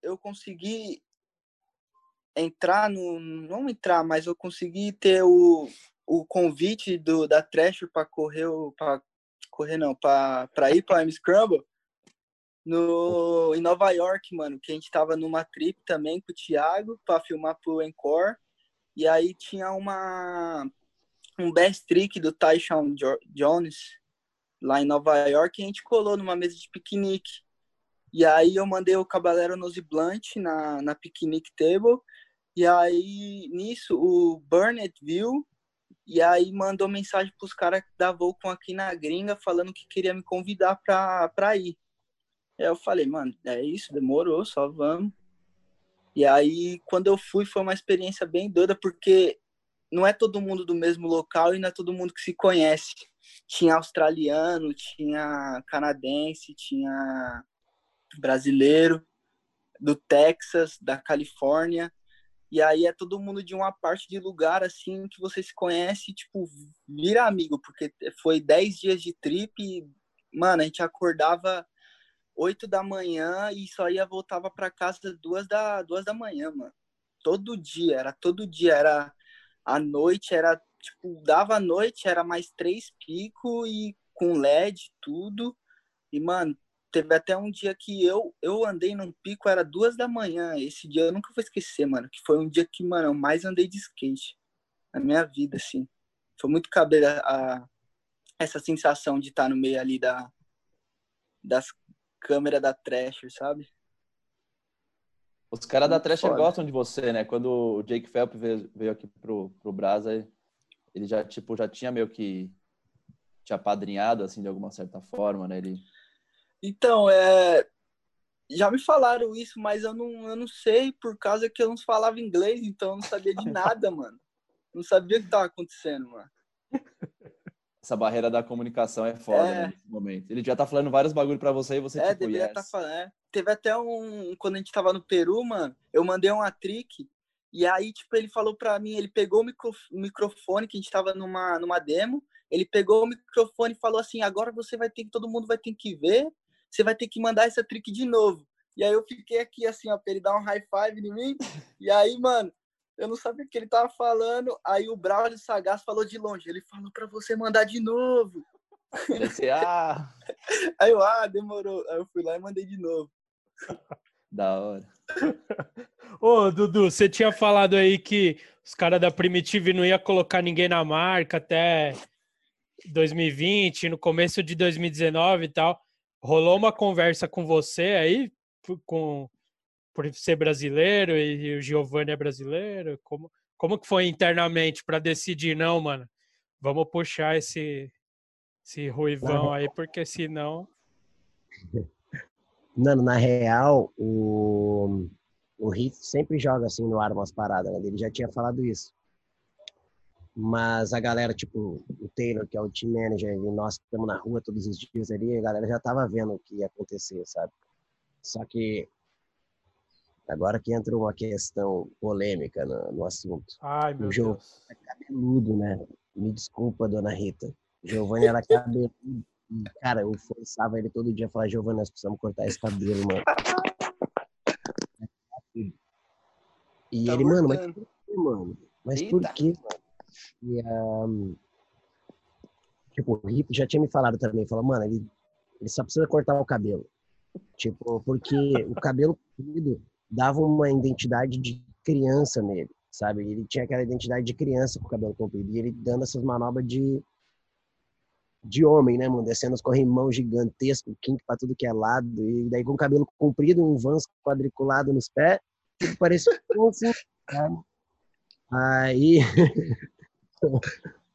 eu consegui entrar no. Não entrar, mas eu consegui ter o, o convite do, da Thrasher para correr, o- pra, correr não, para ir para M Scramble no, em Nova York, mano, que a gente tava numa trip também com o Thiago para filmar pro Encore. E aí tinha uma um best trick do Tyshawn Jo- Jones lá em Nova York e a gente colou numa mesa de piquenique. E aí eu mandei o Caballero Nose Blunt na, na picnic table. E aí, nisso, o Burnett viu e aí mandou mensagem pros caras da Volcom aqui na gringa falando que queria me convidar pra ir. Aí eu falei, mano, é isso, demorou, só vamos. E aí, quando eu fui, foi uma experiência bem doida, porque não é todo mundo do mesmo local e não é todo mundo que se conhece. Tinha australiano, tinha canadense, tinha brasileiro, do Texas, da Califórnia. E aí é todo mundo de uma parte de lugar assim que você se conhece, tipo, vira amigo, porque foi 10 dias de trip e, mano, a gente acordava 8 da manhã e só ia voltava para casa duas da duas da manhã, mano. Todo dia, era todo dia, era a noite, era tipo, dava a noite, era mais três pico e com LED tudo. E mano, teve até um dia que eu eu andei num pico, era duas da manhã. Esse dia eu nunca vou esquecer, mano, que foi um dia que, mano, eu mais andei de skate na minha vida, assim. Foi muito caber a, a- essa sensação de estar no meio ali da das câmeras da Thrasher, sabe? Os caras da Thrasher foda. gostam de você, né? Quando o Jake Phelps veio, veio aqui pro, pro Brasa, ele já, tipo, já tinha meio que te apadrinhado, assim, de alguma certa forma, né? Ele... Então, é. Já me falaram isso, mas eu não, eu não sei por causa que eu não falava inglês, então eu não sabia de *laughs* nada, mano. Não sabia o que tava acontecendo, mano. Essa barreira da comunicação é foda, É. né, nesse momento. Ele já tá falando vários bagulho pra você e você, é, tipo, deveria yes. estar falando. é. Teve até um. Quando a gente tava no Peru, mano, eu mandei uma trick. E aí, tipo, ele falou pra mim, ele pegou o micro- o microfone, que a gente tava numa, numa demo, ele pegou o microfone e falou assim, agora você vai ter que, todo mundo vai ter que ver, você vai ter que mandar essa trick de novo. E aí eu fiquei aqui assim, ó, pra ele dar um high five em mim. *laughs* E aí, mano, eu não sabia o que ele tava falando. Aí o Braulio Sagaz falou de longe, ele falou pra você mandar de novo. Ah, *laughs* Aí eu, ah, demorou. Aí eu fui lá e mandei de novo. da hora. Ô, Dudu, você tinha falado aí que os caras da Primitive não ia colocar ninguém na marca até 2020, no começo de 2019 e tal. Rolou uma conversa com você aí, com por ser brasileiro e o Giovanni é brasileiro? Como, como que foi internamente para decidir, não, mano? Vamos puxar esse, esse ruivão aí, porque senão. *laughs* Mano, na real, o, o Heath sempre joga assim no ar umas paradas, né? Ele já tinha falado isso. Mas a galera, tipo, o Taylor, que é o team manager, e nós que estamos na rua todos os dias ali, a galera já tava vendo o que ia acontecer, sabe? Só que agora que entra uma questão polêmica no, no assunto. Ai, meu jogo. Deus. Cabeludo, né? Me desculpa, dona Rita. Giovanni era cabeludo. Cara, eu forçava ele todo dia a falar, Giovanni, nós precisamos cortar esse cabelo, mano. E Tá ele, mano, mas por quê, mano? Mas por Eita. quê, mano? E, um, tipo, o Rip já tinha me falado também, falou, mano, ele, ele só precisa cortar o cabelo. Tipo, porque o cabelo comprido dava uma identidade de criança nele, sabe? Ele tinha aquela identidade de criança com o cabelo comprido. E ele dando essas manobras de de homem, né, mano? Descendo os corrimão gigantesco, quinto pra tudo que é lado. E daí com o cabelo comprido, um vans quadriculado nos pés, tipo, parecia um assim, Aí... *laughs*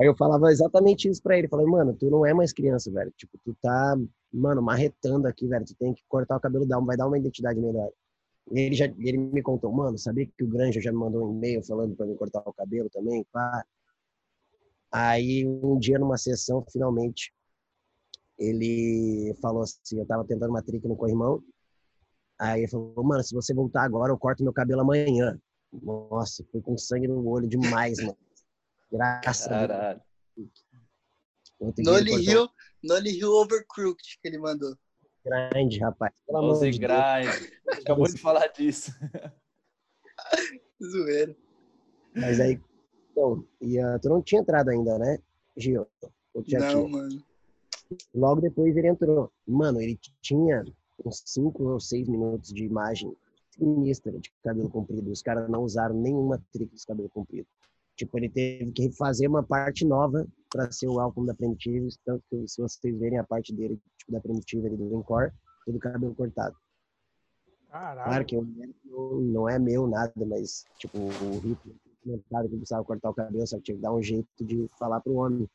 Aí eu falava exatamente isso pra ele. Falei, mano, tu não é mais criança, velho. Tipo, tu tá, mano, marretando aqui, velho. Tu tem que cortar o cabelo, vai dar uma identidade melhor. Ele já ele me contou, mano, sabia que o Granja já me mandou um e-mail falando para mim cortar o cabelo também, pá. Aí um dia numa sessão, finalmente, ele falou assim, eu tava tentando uma trick no corrimão. Aí ele falou, mano, se você voltar agora, eu corto meu cabelo amanhã. Nossa, foi com sangue no olho demais, mano. Graças Caralho. a Deus. Noli Hill, Noli Hill Overcrooked que ele mandou. Grande, rapaz. Pelo amor de grind. Acabou de falar disso. Zoeira. Mas aí, então, e, uh, tu não tinha entrado ainda, né, Gil? não, tinha? mano. Logo depois ele entrou. Mano, ele tinha uns 5 ou 6 minutos de imagem sinistra de cabelo comprido. Os caras não usaram nenhuma trick de cabelo comprido. Tipo, ele teve que fazer uma parte nova para ser o álbum da Primitive, tanto que se vocês verem a parte dele, tipo, da Primitive ali do Encore, tudo cabelo cortado. Caralho. Claro que não, não é meu nada, mas, tipo, o Rico comentado que precisava cortar o cabelo, só que tinha que dar um jeito de falar pro homem.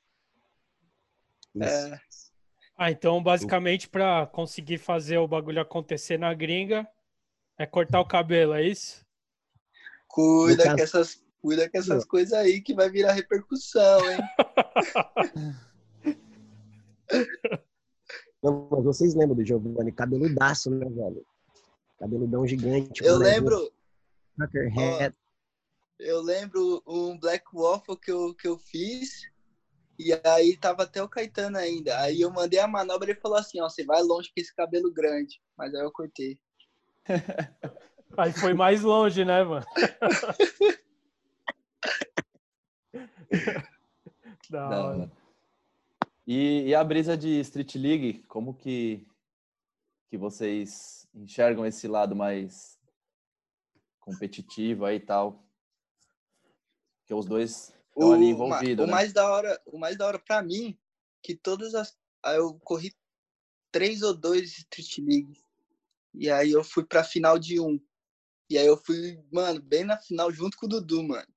É. Ah, então basicamente para conseguir fazer o bagulho acontecer na gringa é cortar o cabelo, é isso? Cuida caso... que essas Cuida com essas coisas aí que vai virar repercussão, hein? *laughs* Não, mas vocês lembram do Giovanni? Cabeludaço, né, velho? Cabeludão gigante. Eu lembro. Ó, eu lembro um Black Waffle que eu, que eu fiz. E aí tava até o Caetano ainda. Aí eu mandei a manobra e ele falou assim, ó, você vai longe com esse cabelo grande. Mas aí eu cortei. *laughs* Aí foi mais longe, né, mano? *laughs* *laughs* da hora. E, e, a brisa de Street League, como que, que vocês enxergam esse lado mais competitivo aí e tal? Que os dois estão ali envolvidos. O né? mais da hora, o mais da hora para mim, que todas as eu corri três ou dois Street League. E aí eu fui pra final de um. E aí eu fui, mano, bem na final junto com o Dudu, mano.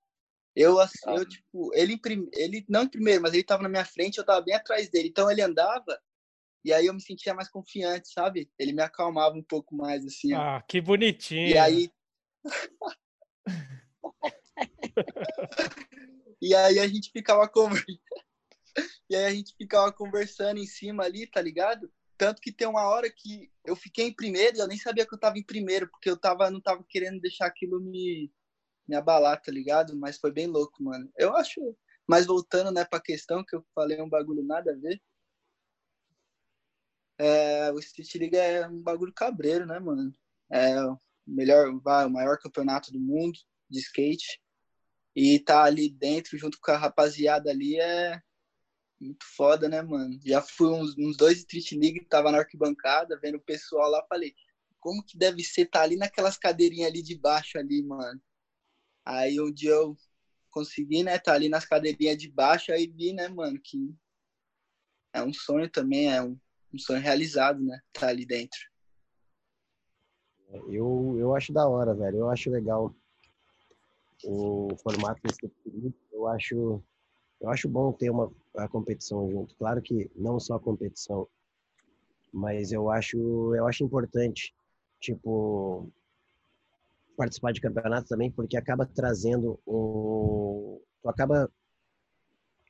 Eu, assim, eu tipo, ele, ele não em primeiro, mas ele tava na minha frente, eu tava bem atrás dele. Então ele andava e aí eu me sentia mais confiante, sabe? Ele me acalmava um pouco mais, assim. Ah, que bonitinho. E aí. *laughs* e aí a gente ficava conversando. e aí a gente ficava conversando em cima ali, tá ligado? Tanto que tem uma hora que eu fiquei em primeiro e eu nem sabia que eu tava em primeiro, porque eu tava, não tava querendo deixar aquilo me, me abalar, tá ligado? Mas foi bem louco, mano. Eu acho. Mas voltando, né, pra questão que eu falei um bagulho nada a ver. É, o Street League é um bagulho cabreiro, né, mano? É o melhor, vai, o maior campeonato do mundo de skate. E tá ali dentro, junto com a rapaziada ali, é muito foda, né, mano? Já fui uns, uns dois Street League, tava na arquibancada, vendo o pessoal lá, falei, como que deve ser tá ali naquelas cadeirinhas ali de baixo ali, mano? Aí um dia eu consegui, né, tá ali nas cadeirinhas de baixo, aí vi, né, mano, que é um sonho também, é um, um sonho realizado, né, tá ali dentro. Eu, eu acho da hora, velho, eu acho legal o formato desse eu acho eu acho bom ter uma a competição junto. Claro que não só a competição, mas eu acho eu acho importante, tipo, participar de campeonato também, porque acaba trazendo um, tu acaba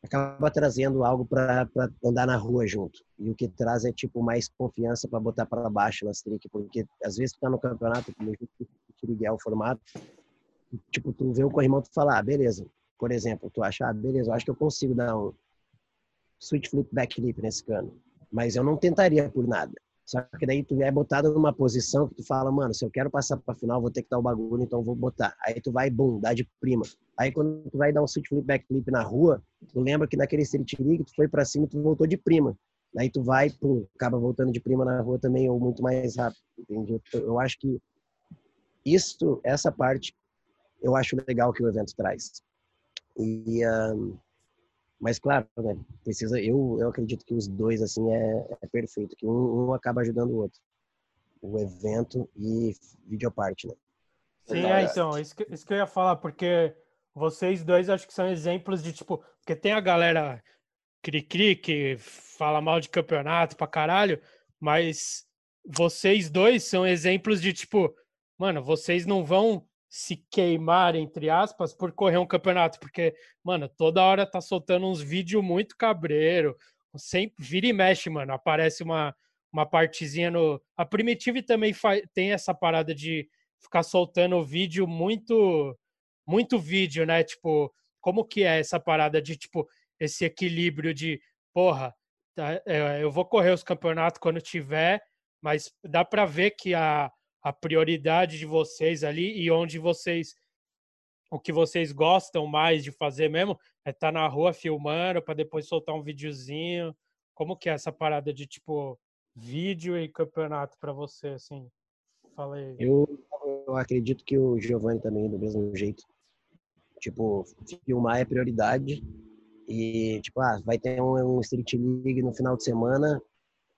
acaba trazendo algo para andar na rua junto. E o que traz é tipo mais confiança para botar para baixo nas trick, porque às vezes tu tá no campeonato, como o é o formato, tipo tu vê o corrimão tu fala, ah, beleza. Por exemplo, tu acha, ah, beleza, eu acho que eu consigo dar um switch flip backflip nesse cano, mas eu não tentaria por nada. Só que daí tu é botado numa posição que tu fala, mano, se eu quero passar pra final, vou ter que dar o bagulho, então vou botar. Aí tu vai, bum, dá de prima. Aí quando tu vai dar um switch flip, backflip na rua, tu lembra que naquele street league tu foi pra cima e tu voltou de prima. Aí tu vai, pum, acaba voltando de prima na rua também, ou muito mais rápido, entende? Eu acho que isso, essa parte, eu acho legal que o evento traz. E, um, mas claro, né, precisa, eu, eu acredito que os dois, assim, é, é perfeito, que um, um acaba ajudando o outro. O evento e videoparte, né? Sim, é, então, isso que, isso que eu ia falar, porque vocês dois acho que são exemplos de, tipo, porque tem a galera cri-cri que fala mal de campeonato pra caralho, mas vocês dois são exemplos de, tipo, mano, vocês não vão se queimar, entre aspas, por correr um campeonato, porque, mano, toda hora tá soltando uns vídeos muito cabreiro, sempre vira e mexe, mano, aparece uma, uma partezinha no... A Primitive também tem essa parada de ficar soltando vídeo muito, muito vídeo, né, tipo, como que é essa parada de, tipo, esse equilíbrio de, porra, tá, é, eu vou correr os campeonatos quando tiver, mas dá para ver que a a prioridade de vocês ali e onde vocês o que vocês gostam mais de fazer mesmo é estar tá na rua filmando para depois soltar um videozinho. Como que é essa parada de tipo vídeo e campeonato para você assim? Falei. Eu, eu acredito que o Giovanni também do mesmo jeito. Tipo, filmar é prioridade e tipo, ah, vai ter um, um Street League no final de semana.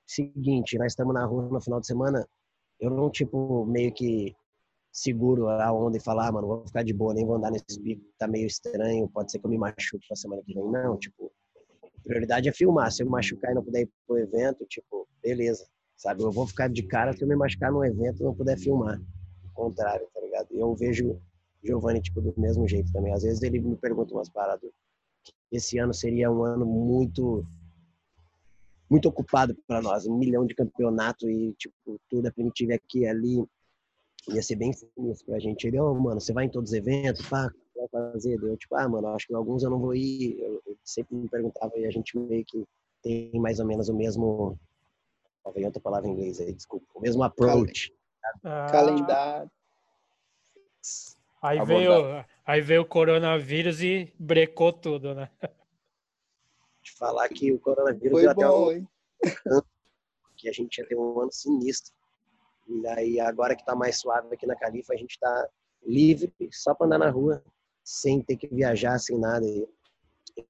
Seguinte, nós estamos na rua no final de semana, eu não, tipo, meio que seguro a onda e falar, ah, mano, vou ficar de boa, nem vou andar nesse bico, tá meio estranho, pode ser que eu me machuque pra semana que vem. Não, tipo, prioridade é filmar. Se eu me machucar e não puder ir pro evento, tipo, beleza, sabe? Eu vou ficar de cara se eu me machucar no evento e não puder filmar. O contrário, tá ligado? Eu vejo Giovanni, tipo, do mesmo jeito também. Às vezes ele me pergunta umas paradas. Esse ano seria um ano muito muito ocupado para nós, um milhão de campeonato e tipo tudo é primitivo aqui e ali ia ser bem sinistro pra gente. Ele, oh, mano, você vai em todos os eventos, pá, vai fazer? Eu, tipo, ah, mano, acho que alguns eu não vou ir. Eu, eu sempre me perguntava e a gente meio que tem mais ou menos o mesmo. Vem outra palavra em inglês aí, desculpa. O mesmo approach. Ah. Calendário. Aí veio, aí veio o coronavírus e brecou tudo, né? De falar que o coronavírus Foi deu bom, até *laughs* um... que a gente ia ter um ano sinistro. E aí, agora que está mais suave aqui na Califa, a gente está livre só para andar na rua, sem ter que viajar, sem nada.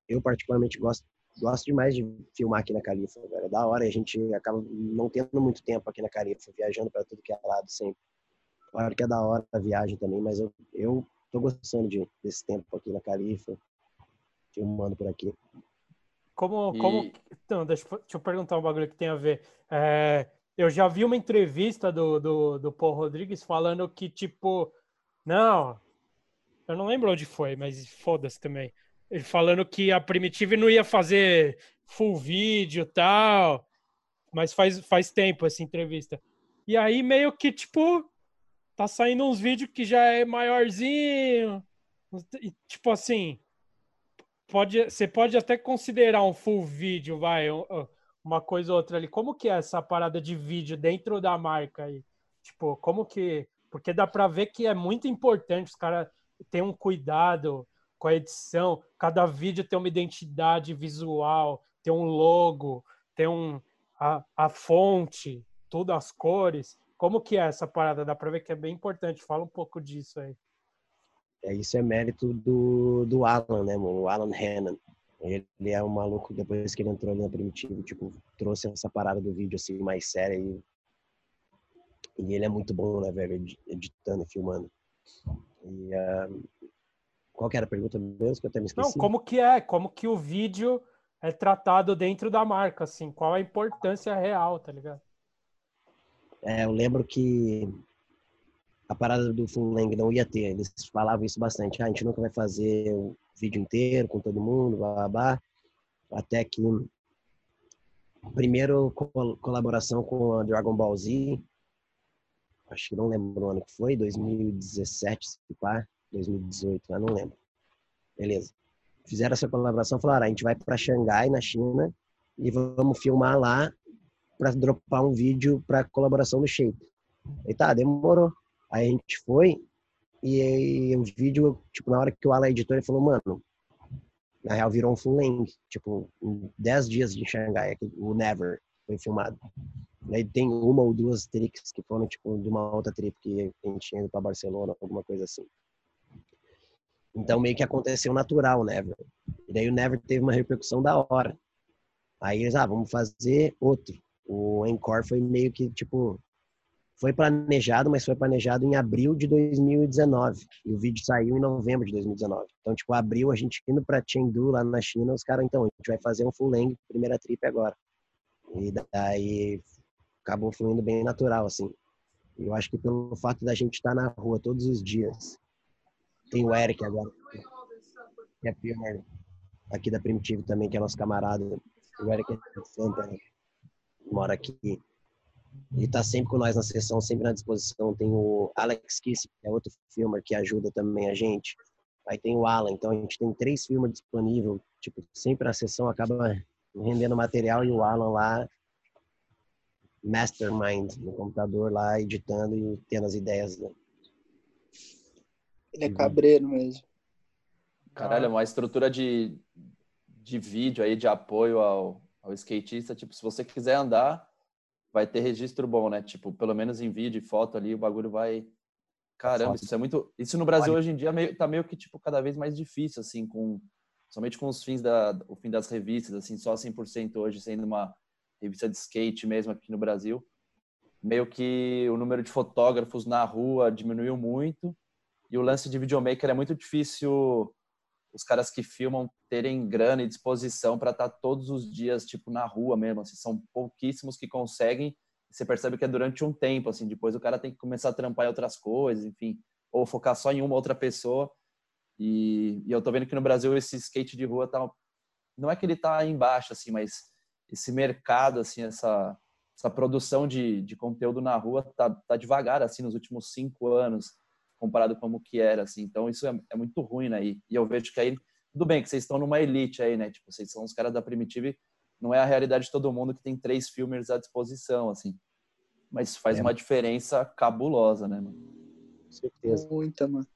Eu, particularmente, gosto, gosto demais de filmar aqui na Califa. É da hora, a gente acaba não tendo muito tempo aqui na Califa, viajando para tudo que é lado sempre. Claro que é da hora a viagem também, mas eu, eu tô gostando de, desse tempo aqui na Califa, filmando por aqui. Como, e... como... Então, deixa, deixa, eu perguntar um bagulho que tem a ver. É, eu já vi uma entrevista do, do, do Paul Rodrigues falando que, tipo, não, eu não lembro onde foi, mas foda-se também. Ele falando que a Primitive não ia fazer full vídeo e tal, mas faz, faz tempo essa entrevista. E aí meio que, tipo, tá saindo uns vídeos que já é maiorzinho, e, tipo assim, pode, você pode até considerar um full vídeo, vai, uma coisa ou outra ali. Como que é essa parada de vídeo dentro da marca aí? Tipo, como que. Porque dá para ver que é muito importante, os caras têm um cuidado com a edição, cada vídeo tem uma identidade visual, tem um logo, tem um, a, a fonte, tudo, as cores. Como que é essa parada? Dá para ver que é bem importante. Fala um pouco disso aí. É, isso é mérito do, do Alan, né, mano? O Alan Hannon. Ele, é um maluco, depois que ele entrou ali na Primitivo, tipo, trouxe essa parada do vídeo, assim, mais séria e, e ele é muito bom, né, velho, editando, filmando. E uh, qual que era a pergunta mesmo que eu até me esqueci? Não, como que é? Como que o vídeo é tratado dentro da marca, assim? Qual a importância real, tá ligado? É, eu lembro que a parada do full length não ia ter. Eles falavam isso bastante. Ah, a gente nunca vai fazer o vídeo inteiro com todo mundo, blá, blá, blá. Até que primeiro colaboração com a Dragon Ball Z, acho que não lembro o ano que foi, 2017, se pá, 2018, eu não lembro. Beleza. Fizeram essa colaboração, falaram, ah, a gente vai para Xangai, na China, e vamos filmar lá para dropar um vídeo para colaboração do Shape. E tá, demorou. Aí a gente foi e, e o vídeo, tipo, na hora que o Ala editor, ele falou, mano, na real virou um full length, tipo, em 10 dias de Xangai, o Never foi filmado. Aí tem uma ou duas tricks que foram, tipo, de uma outra trip que a gente tinha ido pra Barcelona, alguma coisa assim. Então meio que aconteceu natural o Never. E daí o Never teve uma repercussão da hora. Aí eles, ah, vamos fazer outro. O Encore foi meio que, tipo, foi planejado, mas foi planejado em abril de 2019. E o vídeo saiu em novembro de 2019. Então, tipo, abril a gente indo para Chengdu, lá na China, os caras, então, a gente vai fazer um full length, primeira trip agora. E daí acabou fluindo bem natural, assim. Eu acho que pelo fato da gente estar tá na rua todos os dias. Tem o Eric agora, que é pior aqui da Primitivo também, que é nosso camarada. O Eric é Santa, mora aqui e tá sempre com nós na sessão, sempre na disposição. Tem o Alex Kiss, que é outro filmer que ajuda também a gente. Aí tem o Alan, então a gente tem três filmes disponíveis, tipo, sempre a sessão acaba rendendo material e o Alan lá mastermind no computador lá editando e tendo as ideias. Né? Ele é cabreiro mesmo. Caralho, é uma estrutura de, de vídeo aí, de apoio ao, ao skatista. Tipo, se você quiser andar, vai ter registro bom, né? Tipo, pelo menos em vídeo e foto ali, o bagulho vai. Caramba, isso é muito. Isso no Brasil hoje em dia meio, tá meio que tipo cada vez mais difícil, assim, com somente com os fins da o fim das revistas, assim, só 100% hoje sendo uma revista de skate mesmo aqui no Brasil. Meio que o número de fotógrafos na rua diminuiu muito e o lance de videomaker é muito difícil os caras que filmam terem grana e disposição para estar tá todos os dias tipo na rua mesmo, assim, são pouquíssimos que conseguem. Você percebe que é durante um tempo, assim, depois o cara tem que começar a trampar em outras coisas, enfim, ou focar só em uma outra pessoa. E, e eu tô vendo que no Brasil esse skate de rua tá não é que ele tá embaixo assim, mas esse mercado assim, essa essa produção de, de conteúdo na rua tá, tá devagar assim nos últimos cinco anos comparado com como que era, assim. Então isso é, é muito ruim, né? E, e, eu vejo que aí tudo bem que vocês estão numa elite aí, né? Tipo, vocês são os caras da Primitive, não é a realidade de todo mundo que tem três filmes à disposição, assim. Mas faz é. uma diferença cabulosa, né, mano? Com certeza. Muita, mano.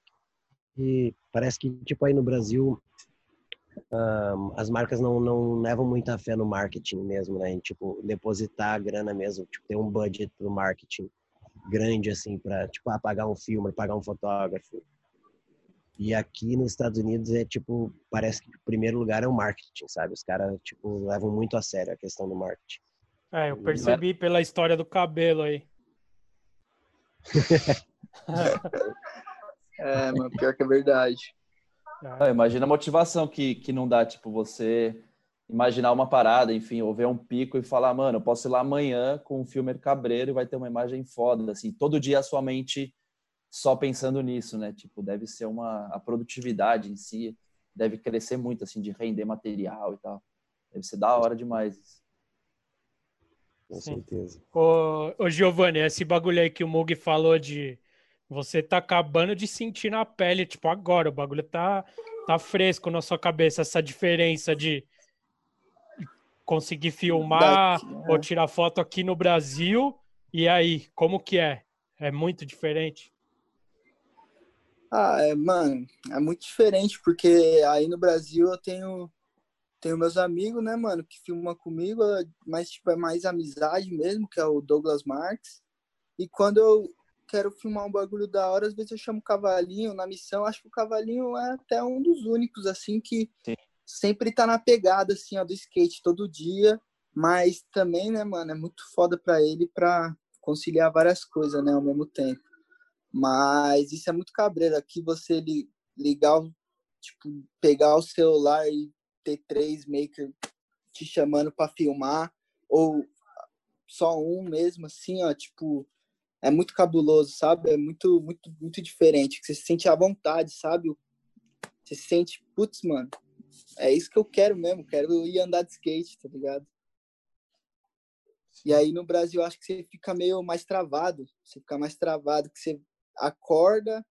E parece que, tipo, aí no Brasil, um, as marcas não, não levam muita fé no marketing mesmo, né? Em, tipo, depositar a grana mesmo, tipo, ter um budget pro marketing grande assim para tipo ah, pagar um filme, pagar um fotógrafo. E aqui nos Estados Unidos é tipo, parece que o primeiro lugar é o marketing, sabe? Os caras tipo levam muito a sério a questão do marketing. É, eu percebi pela história do cabelo aí. *laughs* é, mano, pior que é verdade. Ah, imagina a motivação que, que não dá, tipo, você imaginar uma parada, enfim, ou ver um pico e falar, mano, eu posso ir lá amanhã com um filme cabreiro e vai ter uma imagem foda, assim, todo dia a sua mente só pensando nisso, né? Tipo, deve ser uma a produtividade em si deve crescer muito assim de render material e tal. Deve ser da hora demais. Com certeza. Ô, ô Giovanni, esse bagulho aí que o Mug falou de você tá acabando de sentir na pele, tipo, agora o bagulho tá tá fresco na sua cabeça essa diferença de conseguir filmar Daqui, é. ou tirar foto aqui no Brasil. E aí, como que é? É muito diferente? Ah, é, mano, é muito diferente, porque aí no Brasil eu tenho, tenho meus amigos, né, mano, que filmam comigo, mas tipo, é mais amizade mesmo, que é o Douglas Marques. E quando eu quero filmar um bagulho da hora, às vezes eu chamo o Cavalinho na missão. Acho que o Cavalinho é até um dos únicos, assim, que Sim sempre tá na pegada, assim, ó, do skate todo dia, mas também, né, mano, é muito foda pra ele pra conciliar várias coisas, né, ao mesmo tempo. Mas isso é muito cabreiro, aqui você ligar, tipo, pegar o celular e ter três maker te chamando para filmar, ou só um mesmo, assim, ó, tipo, é muito cabuloso, sabe? É muito, muito, muito diferente. Você se sente à vontade, sabe? Você se sente, putz, mano, é isso que eu quero mesmo, quero ir andar de skate, tá ligado? E aí no Brasil acho que você fica meio mais travado, você fica mais travado, que você acorda,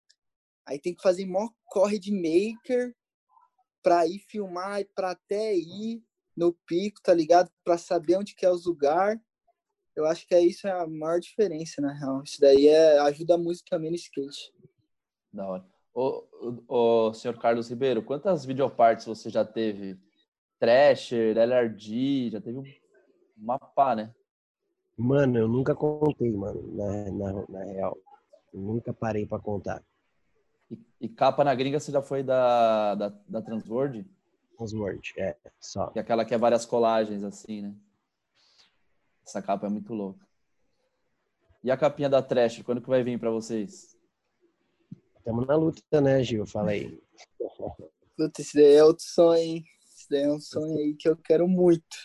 aí tem que fazer mó corre de maker pra ir filmar pra até ir no pico, tá ligado? Pra saber onde que é os lugar. Eu acho que é isso é a maior diferença, na real. Isso daí é, ajuda muito também no skate. Da hora. Ô, ô, ô, senhor Carlos Ribeiro, quantas videopartes você já teve? Thrasher, LRG, já teve um mapa, né? Mano, eu nunca contei, mano, na, na, na real. Eu nunca parei pra contar. E, e capa na gringa você já foi da, da, da Transworld? Transworld, é, só. Que é aquela que é várias colagens, assim, né? Essa capa é muito louca. E a capinha da Trash, quando que vai vir para vocês? Estamos na luta, né, Gil? Fala aí. Puta, esse daí é outro sonho, hein? Esse daí é um sonho aí que eu quero muito.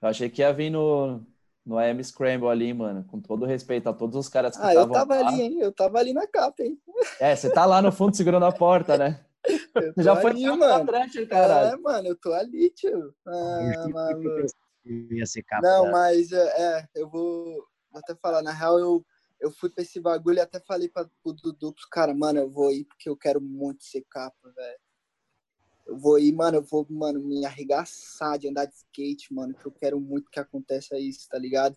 Eu achei que ia vir no, no AM Scramble ali, mano. Com todo respeito a todos os caras que Ah, eu estavam tava lá. ali, hein? Eu tava ali na capa, hein? É, você tá lá no fundo segurando a porta, né? *laughs* Eu tô Já foi ali, mano. caralho. É, mano, eu tô ali, tio. Eu Ah, eu capa Não, mas é, é, eu vou, vou até falar, na real, eu, eu fui pra esse bagulho e até falei pra, pro Dudu, cara, mano, eu vou ir porque eu quero muito ser capa, velho. Eu vou ir, mano, eu vou, mano, me arregaçar de andar de skate, mano, que eu quero muito que aconteça isso, tá ligado?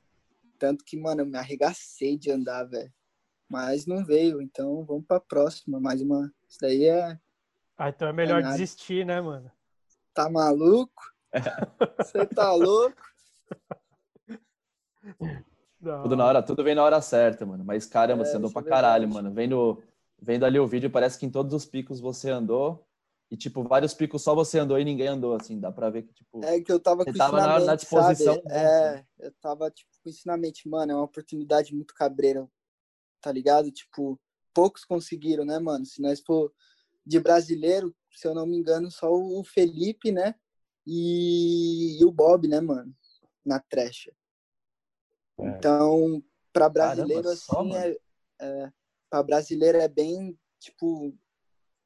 Tanto que, mano, eu me arregacei de andar, velho. Mas não veio, então vamos pra próxima, mais uma. Isso daí é. Ah, então é melhor nada. desistir, né, mano? Tá maluco? *laughs* Você tá louco? *laughs* Da Tudo na hora, tudo vem na hora certa, mano. Mas caramba, É, você andou isso pra é caralho, verdade. mano. Vendo, vendo ali o vídeo, parece que em todos os picos você andou. E, tipo, vários picos só você andou e ninguém andou, assim. Dá pra ver que, tipo. É que eu tava Você com tava na- ensinamento, na disposição sabe? É, eu tava, tipo, com ensinamento. Mano, é uma oportunidade muito cabreira, tá ligado? Tipo, poucos conseguiram, né, mano? Se nós for de brasileiro, se eu não me engano, só o Felipe, né? E, e o Bob, né, mano? Na trecha. É. Então, pra brasileiro, Caramba, só, assim, mano. é, é, pra brasileiro é bem, tipo,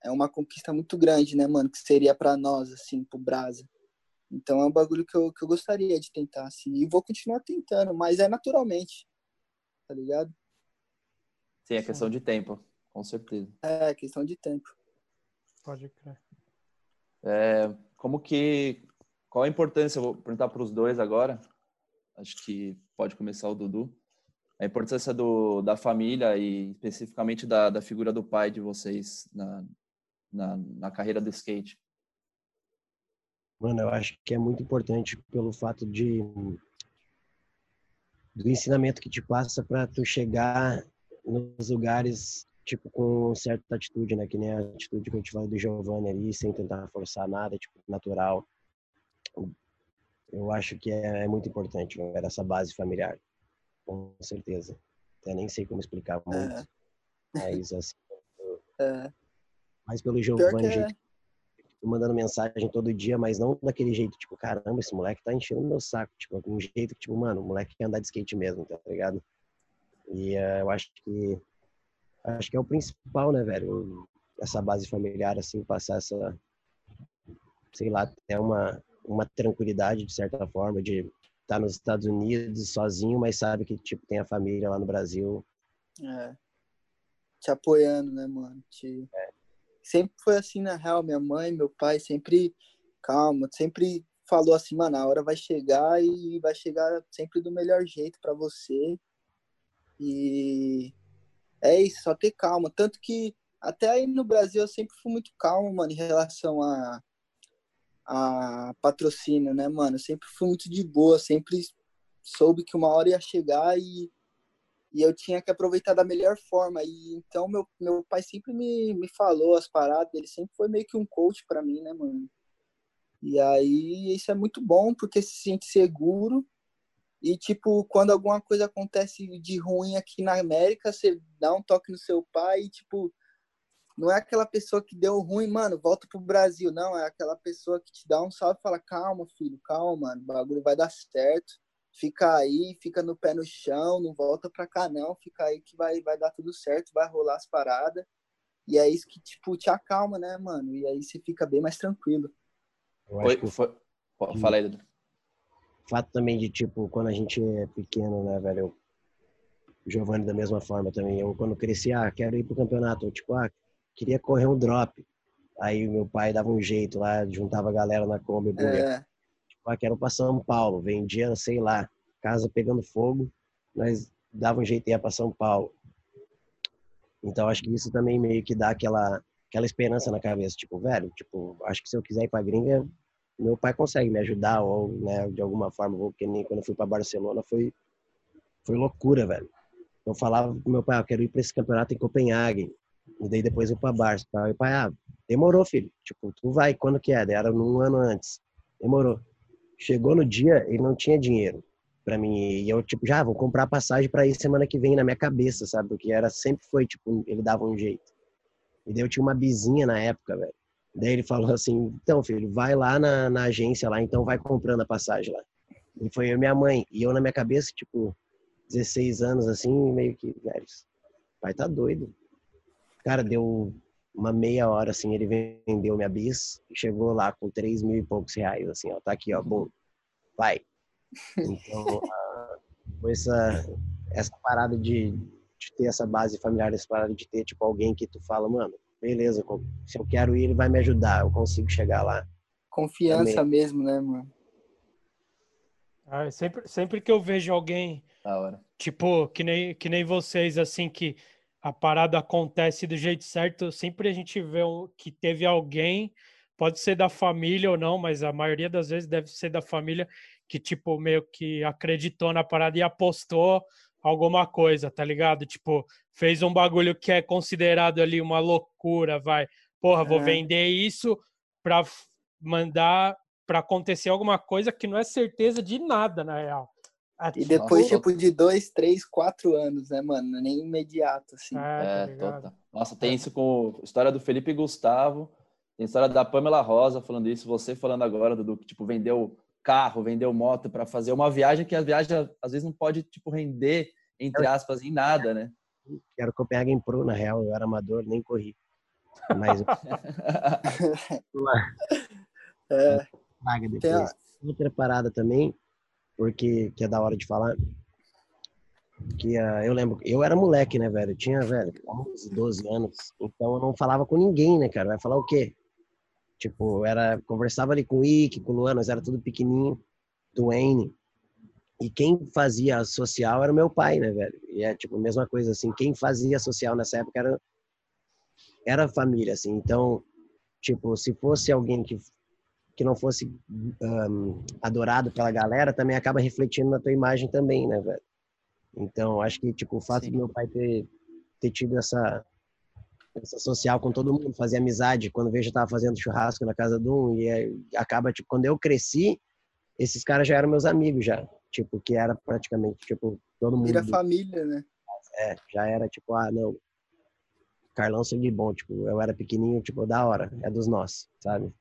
é uma conquista muito grande, né, mano? Que seria pra nós, assim, pro Brasa. Então é um bagulho que eu, que eu gostaria de tentar, assim. E vou continuar tentando, mas é naturalmente, tá ligado? Sim, é questão de tempo, com certeza. É questão de tempo. Pode crer. É, como que. Qual a importância? Eu vou perguntar para os dois agora. Acho que pode começar o Dudu. A importância do, da família e especificamente da, da figura do pai de vocês na, na, na carreira do skate. Mano, eu acho que é muito importante pelo fato de do ensinamento que te passa para tu chegar nos lugares tipo com certa atitude, né? Que nem a atitude que eu te falei do Giovanni ali, sem tentar forçar nada, tipo natural. Eu acho que é, é muito importante, velho, essa base familiar, com certeza. Até nem sei como explicar muito, mas assim. É. Mas pelo Giovanni, que é. tô mandando mensagem todo dia, mas não daquele jeito, tipo, caramba, esse moleque tá enchendo meu saco. Tipo, um jeito que, tipo, mano, o moleque quer andar de skate mesmo, tá ligado? E eh, eu acho que acho que é o principal, né, velho? Essa base familiar, assim, passar essa, sei lá, até uma, uma tranquilidade, de certa forma, de estar nos Estados Unidos sozinho, mas sabe que, tipo, tem a família lá no Brasil. É. Te apoiando, né, mano? Te... Sempre foi assim, na real. Minha mãe, meu pai sempre calma, sempre falou assim, mano, a hora vai chegar e vai chegar sempre do melhor jeito pra você. E é isso, só ter calma. Tanto que até aí no Brasil eu sempre fui muito calmo, mano, em relação a, a patrocínio, né, mano? Sempre fui muito de boa, sempre soube que uma hora ia chegar e e eu tinha que aproveitar da melhor forma. E então meu, meu pai sempre me, me falou as paradas, ele sempre foi meio que um coach para mim, né, mano? E aí isso é muito bom porque se sente seguro. E tipo, quando alguma coisa acontece de ruim aqui na América, você dá um toque no seu pai e tipo, não é aquela pessoa que deu ruim, mano, volta pro Brasil, não, é aquela pessoa que te dá um salve e fala: "Calma, filho, calma, mano, o bagulho vai dar certo" fica aí, fica no pé no chão, não volta pra cá não, fica aí que vai, vai dar tudo certo, vai rolar as paradas. E é isso que, tipo, te acalma, né, mano? E aí você fica bem mais tranquilo. Foi, foi... Fala aí, Dudu. fato também de, tipo, quando a gente é pequeno, né, velho? eu- O Giovanni da mesma forma também. Eu, quando cresci, ah, quero ir pro campeonato. Eu, tipo, ah, queria correr um drop. Aí meu pai dava um jeito lá, juntava a galera na Kombi. É, Tipo, ah, quero pra São Paulo. Vendia, sei lá, casa pegando fogo, nós dava um jeito e ia para São Paulo. Então acho que isso também meio que dá aquela aquela esperança na cabeça, tipo, velho, tipo, acho que se eu quiser ir para gringa, meu pai consegue me ajudar ou, né, de alguma forma, porque nem quando eu fui para Barcelona foi foi loucura, velho. Eu falava pro meu pai, ah, eu quero ir para esse campeonato em Copenhague. E daí depois eu para Barça. Meu pai, ah, demorou, filho. Tipo, tu vai quando que é? Era um ano antes. Demorou. Chegou no dia, ele não tinha dinheiro para mim. E eu, tipo, já vou comprar passagem para ir semana que vem na minha cabeça, sabe? Porque era sempre foi, tipo, ele dava um jeito. E daí eu tinha uma bizinha na época, velho. Daí ele falou assim: então, filho, vai lá na, na agência lá, então vai comprando a passagem lá. E foi eu e minha mãe. E eu na minha cabeça, tipo, 16 anos assim, meio que, velho, pai tá doido. Cara, deu uma meia hora assim, ele vendeu minha bis e chegou lá com 3 mil e poucos reais, assim, ó, tá aqui, ó, bom, vai. Então, *laughs* uh, essa, essa parada de, de, ter essa base familiar, essa parada de ter, tipo, alguém que tu fala, mano, beleza, se eu quero ir, ele vai me ajudar, eu consigo chegar lá. Confiança Também. mesmo, né, mano? Ah, sempre, sempre que eu vejo alguém, tipo, que nem, que nem vocês, assim, que a parada acontece do jeito certo, sempre a gente vê que teve alguém, pode ser da família ou não, mas a maioria das vezes deve ser da família que, tipo, meio que acreditou na parada e apostou alguma coisa, tá ligado? Tipo, fez um bagulho que é considerado ali uma loucura, vai. Porra, vou é. vender isso pra mandar para acontecer alguma coisa que não é certeza de nada, na real. E depois, Nossa, tipo, de dois, três, quatro anos, né, mano? Nem imediato, assim. É, é total. Nossa, tem isso com a história do Felipe Gustavo, tem a história da Pamela Rosa falando isso, você falando agora, do que, tipo, vendeu carro, vendeu moto para fazer uma viagem que a viagem, às vezes, não pode, tipo, render, entre aspas, em nada, né? Quero Copenhagen Pro, na real, eu era amador, nem corri. Mas... *laughs* *laughs* é. Tem Outra parada também, porque que é da hora de falar. Que uh, eu lembro, eu era moleque, né, velho? Eu tinha, velho, 11, 12 anos. Então eu não falava com ninguém, né, cara? Vai falar o quê? Tipo, era, conversava ali com o Ike, com o Luan, nós era tudo pequenininho, do Wayne. E quem fazia social era o meu pai, né, velho? E é tipo mesma coisa assim, quem fazia social nessa época era era família, assim. Então, tipo, se fosse alguém que que não fosse um, adorado pela galera, também acaba refletindo na tua imagem também, né, velho? Então, acho que, tipo, o fato Sim. de meu pai ter, ter tido essa, essa social com todo mundo, fazer amizade, quando vejo eu tava fazendo churrasco na casa de um, e acaba, tipo, quando eu cresci, esses caras já eram meus amigos já, tipo, que era praticamente, tipo, todo mundo... Vira família, né? É, já era, tipo, ah, não, Carlão sangue bom, tipo, eu era pequenininho, tipo, da hora, é dos nossos, sabe?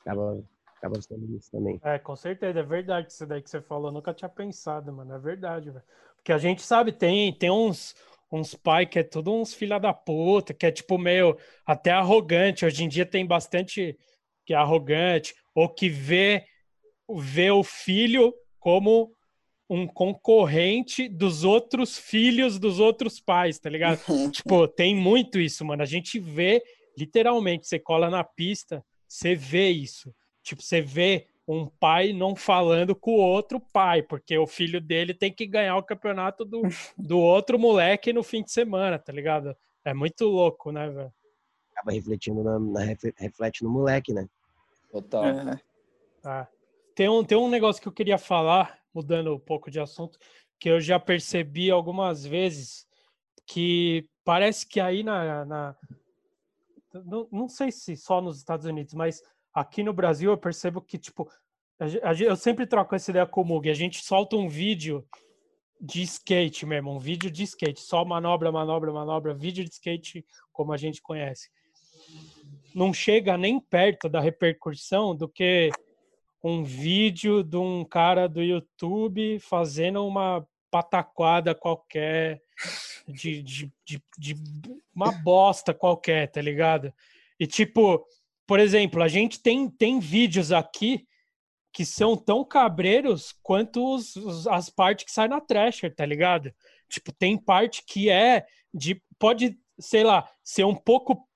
Acaba acaba sendo isso também. É, com certeza, é verdade isso daí que você falou, eu nunca tinha pensado, mano, é verdade, velho. Porque a gente sabe, tem, tem uns, uns pai que é tudo uns filha da puta, que é tipo meio até arrogante, hoje em dia tem bastante que é arrogante, ou que vê, vê o filho como um concorrente dos outros filhos dos outros pais, tá ligado? *laughs* tipo, tem muito isso, mano. A gente vê, literalmente, você cola na pista, você vê isso. Tipo, você vê um pai não falando com o outro pai, porque o filho dele tem que ganhar o campeonato do, *laughs* do outro moleque no fim de semana, tá ligado? É muito louco, né, velho? Acaba refletindo na, na, reflete no moleque, né? Total. É. Ah. Tem, um, tem um negócio que eu queria falar, mudando um pouco de assunto, que eu já percebi algumas vezes que parece que aí na. na não, não sei se só nos Estados Unidos, mas Aqui no Brasil eu percebo que, tipo, eu sempre troco essa ideia com o Mug. A gente solta um vídeo de skate mesmo, um vídeo de skate, só manobra, manobra, manobra, vídeo de skate como a gente conhece. Não chega nem perto da repercussão do que um vídeo de um cara do YouTube fazendo uma pataquada qualquer, de, de, de, de uma bosta qualquer, tá ligado? E tipo, por exemplo, a gente tem, tem vídeos aqui que são tão cabreiros quanto os, os, as partes que saem na Thrasher, tá ligado? Tipo, tem parte que é de. Pode, sei lá, ser um pouco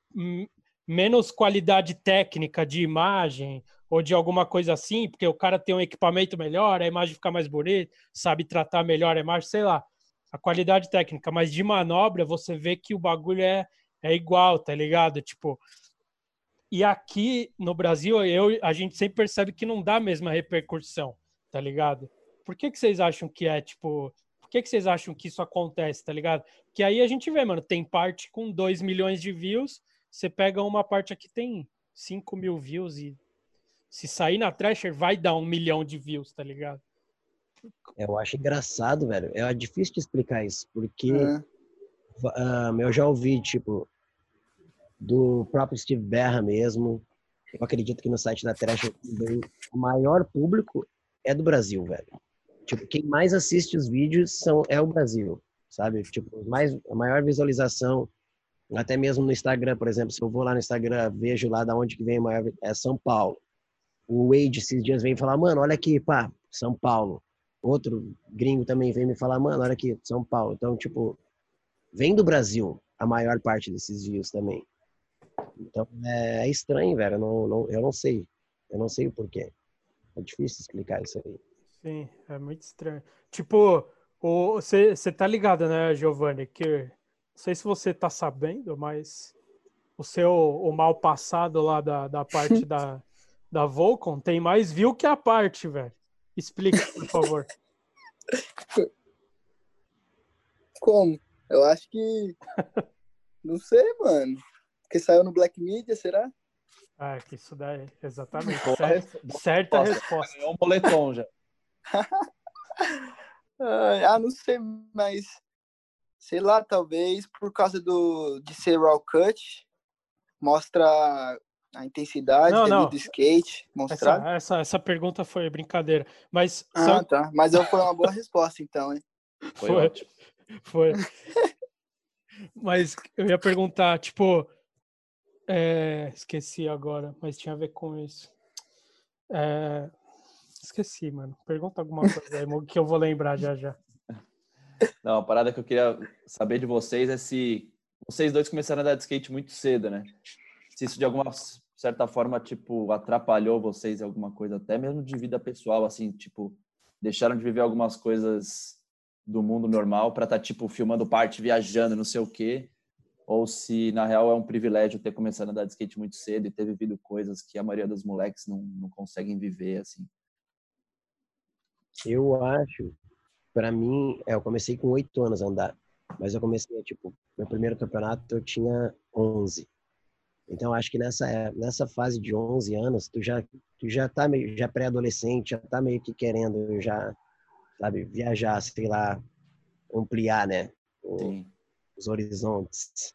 menos qualidade técnica de imagem, ou de alguma coisa assim, porque o cara tem um equipamento melhor, a imagem fica mais bonita, sabe tratar melhor a imagem, sei lá, a qualidade técnica, mas de manobra você vê que o bagulho é, é igual, tá ligado? Tipo, e aqui no Brasil, eu, a gente sempre percebe que não dá a mesma repercussão, tá ligado? Por que, que vocês acham que é, tipo, por que, que vocês acham que isso acontece, tá ligado? Que aí a gente vê, mano, tem parte com 2 milhões de views, você pega uma parte aqui tem 5 mil views e se sair na Thrasher vai dar um milhão de views, tá ligado? Eu acho engraçado, velho. É difícil de explicar isso, porque é. um, eu já ouvi, tipo, do próprio Steve Berra mesmo. Eu acredito que no site da Thrasher o maior público é do Brasil, velho. Tipo, quem mais assiste os vídeos são, é o Brasil, sabe? Tipo, mais, a maior visualização até mesmo no Instagram, por exemplo, se eu vou lá no Instagram, vejo lá da onde que vem maior, é São Paulo. O Wade esses dias vem falar, mano, olha aqui, pá, São Paulo. Outro gringo também vem me falar, mano, olha aqui, São Paulo. Então, tipo, vem do Brasil a maior parte desses views também. Então, é, é estranho, velho. Eu não, não, eu não sei. Eu não sei o porquê. É difícil explicar isso aí. Sim, é muito estranho. Tipo, você tá ligado, né, Giovanni, que não sei se você tá sabendo, mas o seu o mal passado lá da, da parte da, *laughs* da Volcom tem mais view que a parte, velho. Explica, por favor. *laughs* Como? Eu acho que. Não sei, mano. Porque saiu no Black Media, será? Ah, que isso daí, exatamente. Certa, certa resposta. É um boletom já. *laughs* ah, não sei, mas sei lá, talvez por causa do de ser raw cut, mostra a intensidade não, não. do skate, mostrar. Essa, essa, essa, pergunta foi brincadeira, mas ah, só... tá, mas foi uma boa resposta então, hein? Foi, foi. Foi. *laughs* mas eu ia perguntar, tipo, é... esqueci agora, mas tinha a ver com isso. É... Esqueci, mano. Pergunta alguma coisa aí, que eu vou lembrar já já. *laughs* Não, a parada que eu queria saber de vocês é se vocês dois começaram a andar de skate muito cedo, né? Se isso de alguma certa forma, tipo, atrapalhou vocês em alguma coisa, até mesmo de vida pessoal, assim, tipo, deixaram de viver algumas coisas do mundo normal para estar, tá, tipo, filmando parte, viajando, não sei o quê, ou se, na real, é um privilégio ter começado a andar de skate muito cedo e ter vivido coisas que a maioria dos moleques não, não conseguem viver, assim. Eu acho para mim, é, eu comecei com oito anos a andar, mas eu comecei, tipo, meu primeiro campeonato eu tinha 11. Então, acho que nessa, nessa fase de 11 anos, tu já, tu já tá meio, já pré-adolescente, já tá meio que querendo já, sabe, viajar, sei lá, ampliar, né, o, os horizontes.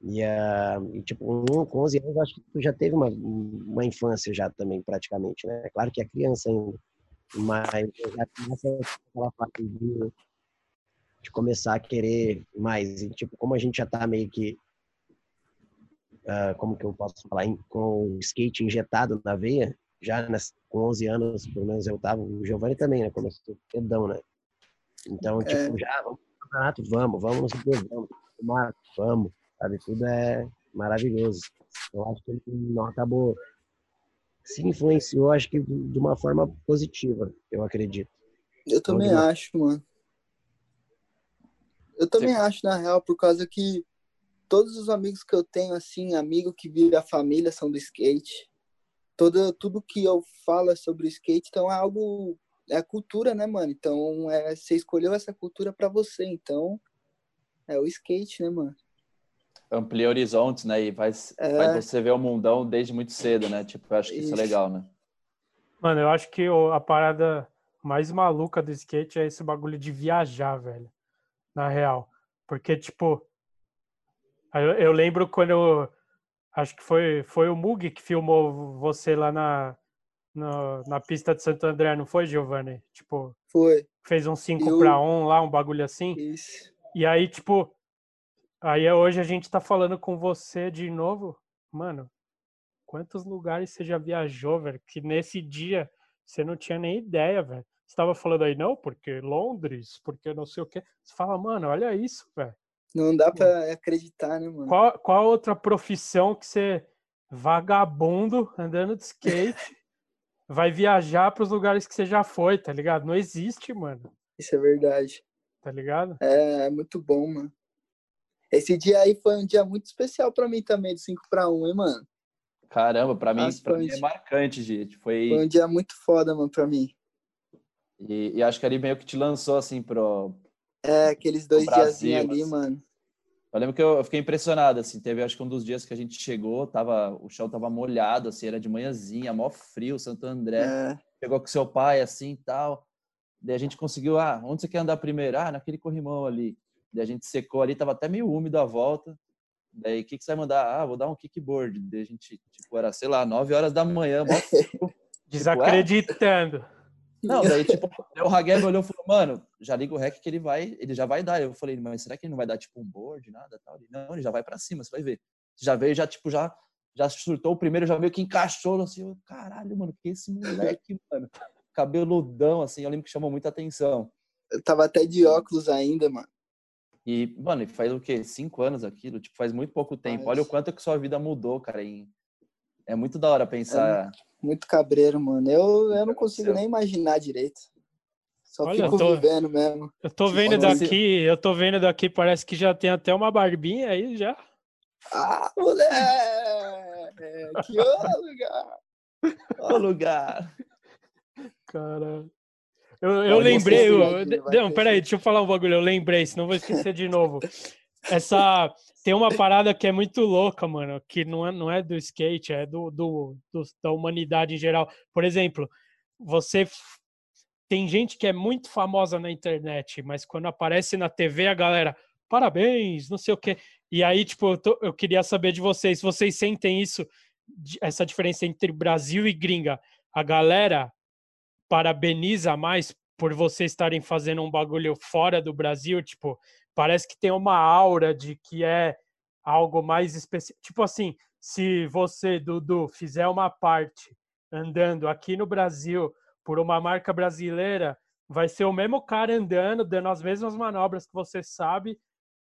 E, uh, e, tipo, um, com 11 anos, acho que tu já teve uma, uma infância já também, praticamente, né? Claro que é criança ainda. Mas já começa aquela fase de, de começar a querer mais. E, tipo, como a gente já tá meio que. Uh, como que eu posso falar? Com o skate injetado na veia, já nas, com 11 anos, pelo menos eu tava. O Giovanni também, né? Começou pedão, né? Então, tipo, é. já, vamos campeonato, vamos, vamos no super, vamos, tomar, vamos, sabe? Tudo é maravilhoso. Eu acho que ele não acabou se influenciou, acho que de uma forma positiva, eu acredito. Eu também então, acho, mano. Eu também Sim. acho, na real, por causa que todos os amigos que eu tenho, assim, amigo que vive a família são do skate. Todo, tudo que eu falo é sobre skate, então é algo. É a cultura, né, mano? Então, é, você escolheu essa cultura para você, então é o skate, né, mano? amplia horizontes, né? E faz, é. faz você ver o mundão desde muito cedo, né? Tipo, eu acho que isso, isso é legal, né? Mano, eu acho que a parada mais maluca do skate é esse bagulho de viajar, velho. Na real. Porque, tipo, eu, eu lembro quando eu, acho que foi, foi o Mug que filmou você lá na, na, na pista de Santo André, não foi, Giovanni? Tipo, foi. Fez um 5 para 1 lá, um bagulho assim. Isso. E aí, tipo, Aí hoje a gente tá falando com você de novo. Mano, quantos lugares você já viajou, velho? Que nesse dia você não tinha nem ideia, velho. Você tava falando aí, não, porque Londres, porque não sei o quê. Você fala, mano, olha isso, velho. Não dá pra acreditar, né, mano? Qual, qual outra profissão que você, vagabundo, andando de skate, vai viajar para os lugares que você já foi, tá ligado? Não existe, mano. Isso é verdade. Tá ligado? É, é muito bom, mano. Esse dia aí foi um dia muito especial para mim também, de 5 para 1, hein, mano? Caramba, pra mim, Nossa, pra mim um é marcante, gente. Foi, Foi um dia muito foda, mano, pra mim. e, e acho que ali meio que te lançou assim pro. É, aqueles dois Brasil, diazinhos ali, assim. mano. Eu lembro que eu, eu fiquei impressionado, assim, teve acho que um dos dias que a gente chegou, tava, o chão tava molhado, assim, era de manhãzinha, mó frio, Santo André. É, Chegou com seu pai, assim, e tal. Daí a gente conseguiu, ah, onde você quer andar primeiro? Ah, naquele corrimão ali. Daí a gente secou ali, tava até meio úmido a volta. Daí, o que, que você vai mandar? Ah, vou dar um kickboard. Daí a gente, tipo, era, sei lá, 9 horas da manhã, mó *laughs* frio. Desacreditando. Não, *laughs* daí, tipo, o Hageb olhou e falou, mano, já liga o rec que ele vai, ele já vai dar. Eu falei, mas será que ele não vai dar, tipo, um board, nada, tal? Ele, não, ele já vai pra cima, você vai ver. Já veio, já, tipo, já, já surtou o primeiro, já meio que encaixou, assim, eu, caralho, mano, que esse moleque, mano. Cabeludão, assim, eu lembro que chamou muita atenção. eu tava até de óculos ainda, mano. E, mano, e faz o quê? Cinco anos aquilo? Tipo, faz muito pouco tempo. Faz. Olha o quanto que sua vida mudou, cara. em- É muito da hora pensar. Muito cabreiro, mano. Eu, eu não consigo nem imaginar direito. Só Olha, fico eu tô- vivendo mesmo. Eu tô Que vendo foda. daqui, eu tô vendo daqui, parece que já tem até uma barbinha aí já. Ah, moleque! Que lugar! Ô, lugar! Cara. Eu, eu Pode lembrei. eu- vai não, peraí, deixa eu falar um bagulho. Eu lembrei, senão eu vou esquecer de novo. Essa. Tem uma parada que é muito louca, mano, que não é, não é do skate, é do, do, do- da humanidade em geral. Por exemplo, você. Tem gente que é muito famosa na internet, mas quando aparece na TV, a galera, parabéns, não sei o quê. E aí, tipo, eu, tô- eu queria saber de vocês, vocês sentem isso, essa diferença entre Brasil e gringa? A galera parabeniza mais por vocês estarem fazendo um bagulho fora do Brasil, tipo, parece que tem uma aura de que é algo mais especial. Tipo assim, se você, Dudu, fizer uma parte andando aqui no Brasil por uma marca brasileira, vai ser o mesmo cara andando, dando as mesmas manobras que você sabe,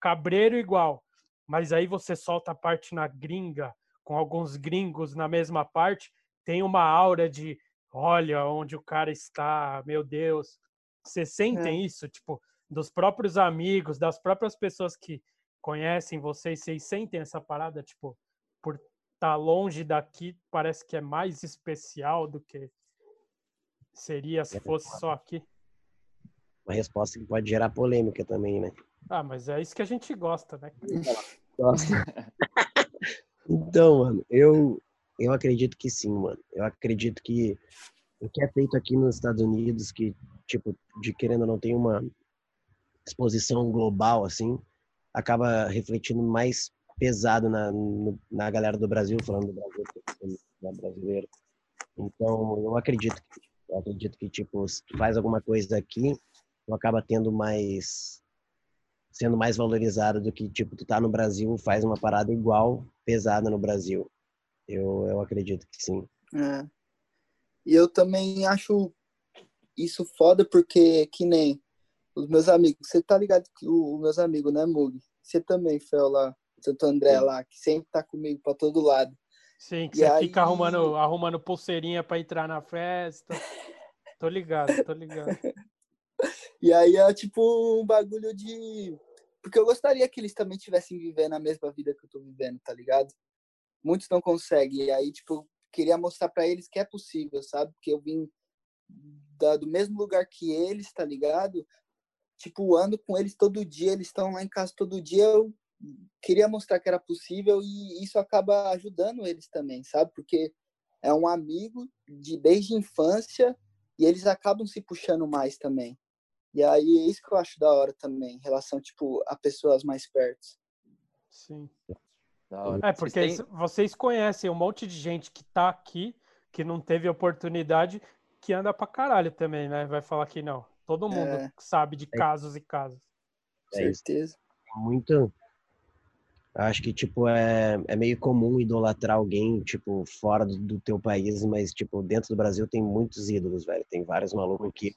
cabreiro igual. Mas aí você solta a parte na gringa, com alguns gringos na mesma parte, tem uma aura de olha onde o cara está, meu Deus. Vocês sentem isso, tipo, dos próprios amigos, das próprias pessoas que conhecem vocês, vocês sentem essa parada, tipo, por estar longe daqui, parece que é mais especial do que seria se fosse só aqui. Uma resposta que pode gerar polêmica também, né? Ah, mas é isso que a gente gosta, né? *laughs* Então, mano, eu, eu acredito que sim, mano. Eu acredito que o que é feito aqui nos Estados Unidos, que, tipo, de querendo ou não tem uma exposição global, assim, acaba refletindo mais pesado na, na galera do Brasil, falando do Brasil, sou brasileiro. Então, eu acredito que, eu acredito que, tipo, se tu faz alguma coisa aqui, tu acaba tendo mais sendo mais valorizado do que, tipo, tu tá no Brasil, faz uma parada igual, pesada no Brasil. Eu, eu acredito que sim. É. E eu também acho isso foda porque, que nem os meus amigos, você tá ligado que o- os meus amigos, né, Mug? Você também, Fel, lá, Santo André Sim. lá, que sempre tá comigo pra todo lado. Sim, que E você fica aí- arrumando, arrumando pulseirinha pra entrar na festa. *laughs* Tô ligado, tô ligado. *laughs* E aí é tipo um bagulho de. Porque eu gostaria que eles também estivessem vivendo a mesma vida que eu tô vivendo, tá ligado? Muitos não conseguem. E aí, tipo, queria mostrar pra eles que é possível, sabe? Porque eu vim da- do mesmo lugar que eles, tá ligado? Tipo, ando com eles todo dia, eles estão lá em casa todo dia. Eu queria mostrar que era possível e isso acaba ajudando eles também, sabe? Porque é um amigo de desde a infância e eles acabam se puxando mais também. E aí é isso que eu acho da hora também, em relação, tipo, a pessoas mais perto. Sim. É, Vocês porque têm- vocês conhecem um monte de gente que tá aqui, que não teve oportunidade, que anda pra caralho também, né? Vai falar que não. Todo mundo É. sabe de casos e casos. É isso. certeza. Muito. Acho que, tipo, é, é meio comum idolatrar alguém, tipo, fora do, do teu país, mas, tipo, dentro do Brasil tem muitos ídolos, velho. Tem vários malucos que.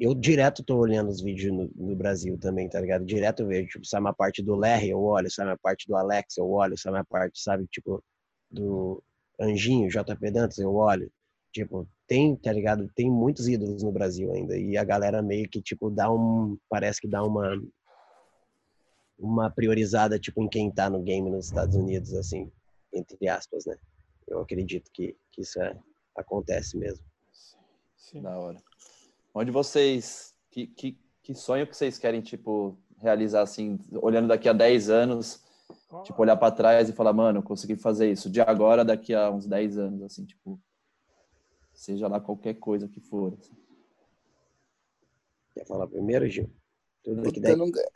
Eu direto tô olhando os vídeos no, no Brasil também, tá ligado? Direto eu vejo, tipo, sabe uma parte do Larry, eu olho, sabe uma parte do Alex, eu olho, sabe uma parte, sabe, tipo, do Anjinho, JP Dantas, eu olho. Tipo, tem, tá ligado? Tem muitos ídolos no Brasil ainda. E a galera meio que, tipo, dá um. Parece que dá uma. Uma priorizada, tipo, em quem tá no game nos Estados Unidos, assim, entre aspas, né? Eu acredito que, que isso é, acontece mesmo. Sim. Da hora. Onde vocês. Que, que, que sonho que vocês querem, tipo, realizar, assim, olhando daqui a 10 anos? Tipo, olhar para trás e falar, mano, eu consegui fazer isso de agora daqui a uns 10 anos, assim, tipo, seja lá qualquer coisa que for. Assim. Quer falar primeiro, Gil? Tudo Putz, eu nunca,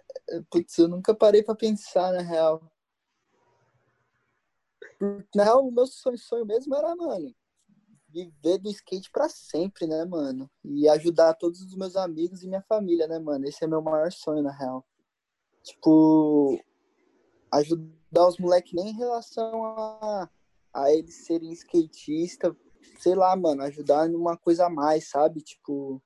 putz, eu nunca parei para pensar, na real. Na real, o meu sonho, sonho mesmo era, mano, viver do skate para sempre, né, mano? E ajudar todos os meus amigos e minha família, né, mano? Esse é meu maior sonho, na real. Tipo, ajudar os moleques nem em relação a, a eles serem skatista, sei lá, mano, ajudar em uma coisa a mais, sabe? Tipo,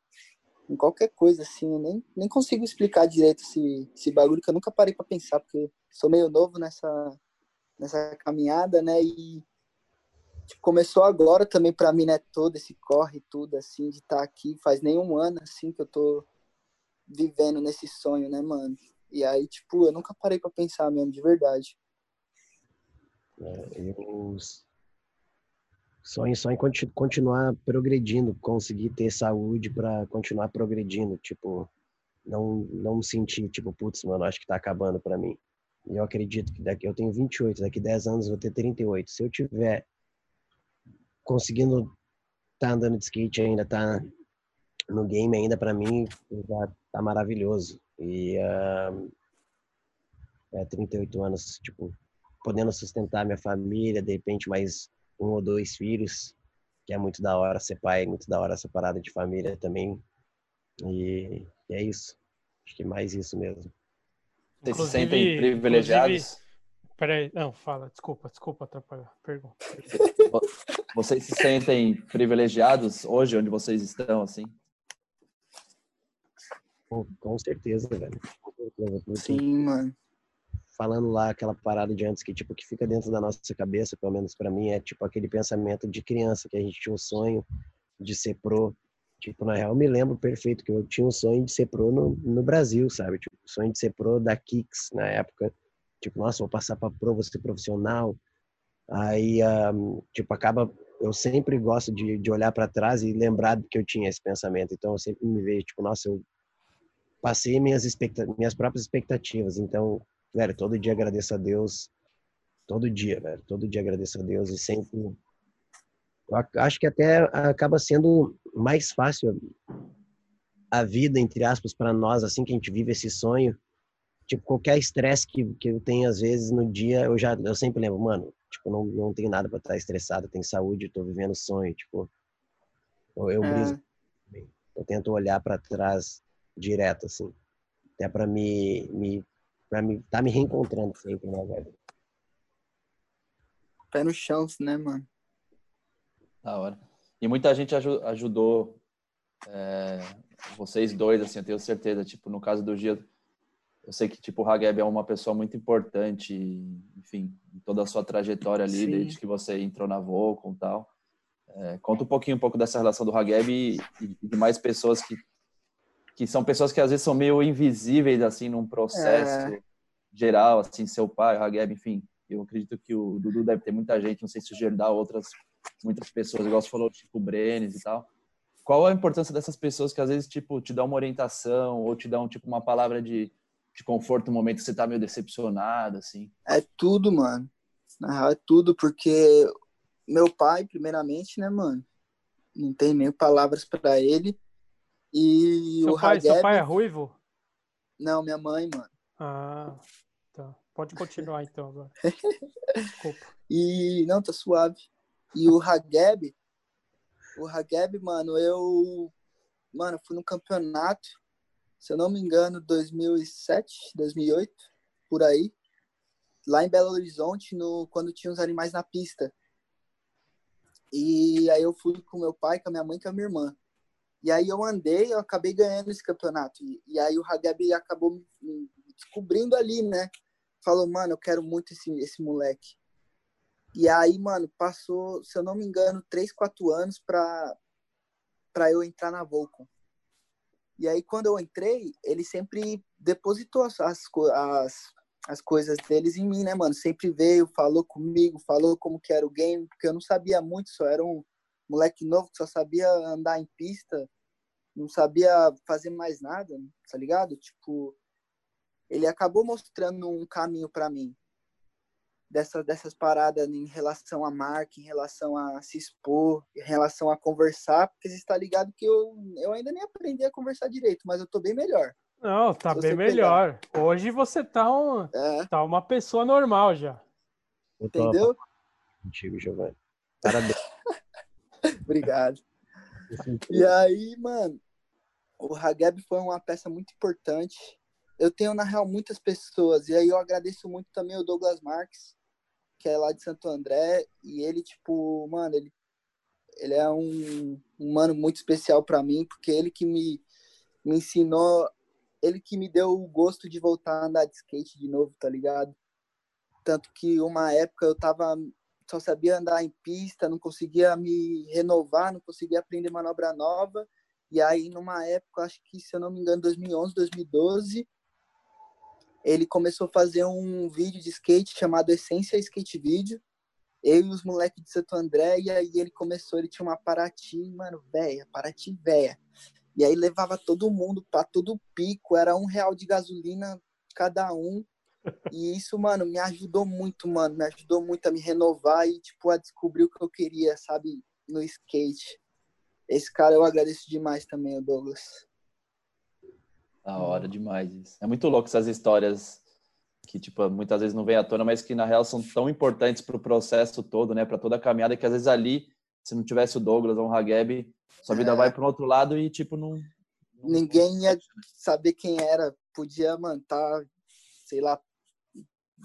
em qualquer coisa, assim, eu nem, nem consigo explicar direito esse, esse bagulho que eu nunca parei para pensar, porque sou meio novo nessa, nessa caminhada, né? E tipo, começou agora também para mim, né? Todo esse corre, tudo, assim, de estar tá aqui. Faz nem um ano, assim, que eu tô vivendo nesse sonho, né, mano? E aí, tipo, eu nunca parei para pensar mesmo, de verdade. É, eu sonho em continuar progredindo, conseguir ter saúde para continuar progredindo, tipo, não não sentir tipo, putz, mano, acho que tá acabando para mim. E eu acredito que daqui eu tenho 28, daqui 10 anos eu vou ter 38. Se eu tiver conseguindo tá andando de skate ainda, tá no game ainda para mim, já tá maravilhoso. E uh, é 38 anos, tipo, podendo sustentar minha família, de repente mais um ou dois filhos, que é muito da hora ser pai, muito da hora essa parada de família também. E, e é isso. Acho que é mais isso mesmo. Vocês se sentem privilegiados? Peraí, não, fala, desculpa, desculpa atrapalhar. Pergunta. Vocês se sentem privilegiados hoje, onde vocês estão, assim? Com certeza, velho. Sim, mano falando lá aquela parada de antes que tipo que fica dentro da nossa cabeça, pelo menos para mim, é tipo aquele pensamento de criança que a gente tinha um sonho de ser pro. Tipo, na real, eu me lembro perfeito que eu tinha um sonho de ser pro no, no Brasil, sabe? Tipo, o sonho de ser pro da Kicks na época. Tipo, nossa, vou passar para pro, vou ser profissional. Aí, um, tipo, acaba. Eu sempre gosto de, de olhar para trás e lembrar que eu tinha esse pensamento. Então, eu sempre me vejo, tipo, nossa, eu passei minhas, minhas próprias expectativas. Então, velho, todo dia agradeço a Deus. Todo dia, velho. Todo dia agradeço a Deus e sempre. Eu acho que até acaba sendo mais fácil a vida, entre aspas, para nós, assim que a gente vive esse sonho. Tipo, qualquer estresse que, que eu tenho, às vezes, no dia, eu já eu sempre lembro, mano, tipo, não, não tenho nada para estar estressado, tenho saúde, tô vivendo sonho, tipo. Eu, eu, é. eu tento olhar para trás direto, assim. Até para me, me para me tá me reencontrando sempre, né, velho? Pé no chão, né, mano? Da hora. E muita gente ajudou é, vocês dois, assim, eu tenho certeza. Tipo, no caso do Gil, eu sei que, tipo, o Hageb é uma pessoa muito importante, enfim, em toda a sua trajetória ali, Sim. desde que você entrou na Volcom e tal. É, conta um pouquinho um pouco dessa relação do Hageb e, e de mais pessoas que que são pessoas que às vezes são meio invisíveis assim num processo é. geral, assim, seu pai, o Hageb, enfim. Eu acredito que o Dudu deve ter muita gente, não sei se o Gerdau, outras muitas pessoas, igual você falou, tipo Brenes e tal. Qual a importância dessas pessoas que às vezes tipo te dão uma orientação ou te dão tipo uma palavra de, de conforto no momento que você tá meio decepcionado, assim? É tudo, mano. Na real, é tudo, porque meu pai, primeiramente, né, mano? Não tem nem palavras para ele. E seu o pai, Hageb... Seu pai é ruivo? Não, minha mãe, mano. Ah, tá. Pode continuar *laughs* então agora. Desculpa. E, não, tá suave. E o Hageb, o Hageb, mano, eu, mano, fui no campeonato, se eu não me engano, 2007, 2008, por aí, lá em Belo Horizonte, no, quando tinha os animais na pista. E aí eu fui com meu pai, com a minha mãe com a minha irmã. E aí eu andei, eu acabei ganhando esse campeonato. E, e aí o Hageb acabou me, descobrindo ali, né? Falou, mano, eu quero muito esse, esse moleque. E aí, mano, passou, se eu não me engano, 3, 4 anos pra, pra eu entrar na Volcom. E aí, quando eu entrei, ele sempre depositou as, as, as, as coisas deles em mim, né, mano? Sempre veio, falou comigo, falou como que era o game, porque eu não sabia muito, só era um moleque novo que só sabia andar em pista, não sabia fazer mais nada, tá ligado? Tipo, ele acabou mostrando um caminho para mim dessa, dessas paradas em relação à marca, em relação a se expor, em relação a conversar, porque você está ligado que eu, eu ainda nem aprendi a conversar direito, mas eu tô bem melhor. Não, tá bem melhor. Pegar. Hoje você tá, um, é. tá uma pessoa normal já. Entendeu? Contigo, Giovanni. Parabéns. *laughs* Obrigado. E aí, mano, o Hageb foi uma peça muito importante. Eu tenho, na real, muitas pessoas, e aí eu agradeço muito também o Douglas Marques, que é lá de Santo André, e ele, tipo, mano, ele, ele é um, um mano muito especial para mim, porque ele que me, me ensinou, ele que me deu o gosto de voltar a andar de skate de novo, tá ligado? Tanto que uma época eu tava só sabia andar em pista, não conseguia me renovar, não conseguia aprender manobra nova. E aí, numa época, acho que, se eu não me engano, 2011, 2012, ele começou a fazer um vídeo de skate chamado Essência Skate Vídeo. Eu e os moleques de Santo André, e aí ele começou, ele tinha uma Paraty, mano, velha, Paraty velha. E aí levava todo mundo para todo pico, era um real de gasolina cada um. E isso, mano, me ajudou muito, mano. Me ajudou muito a me renovar e, tipo, a descobrir o que eu queria, sabe, no skate. Esse cara eu agradeço demais também, o Douglas. Da hora demais isso. É muito louco essas histórias que, tipo, muitas vezes não vem à tona, mas que na real são tão importantes para o processo todo, né? Para toda a caminhada, que às vezes ali, se não tivesse o Douglas ou o Hageb, sua vida é. vai para um outro lado e, tipo, não. Ninguém ia saber quem era. Podia, mano, tá, sei lá,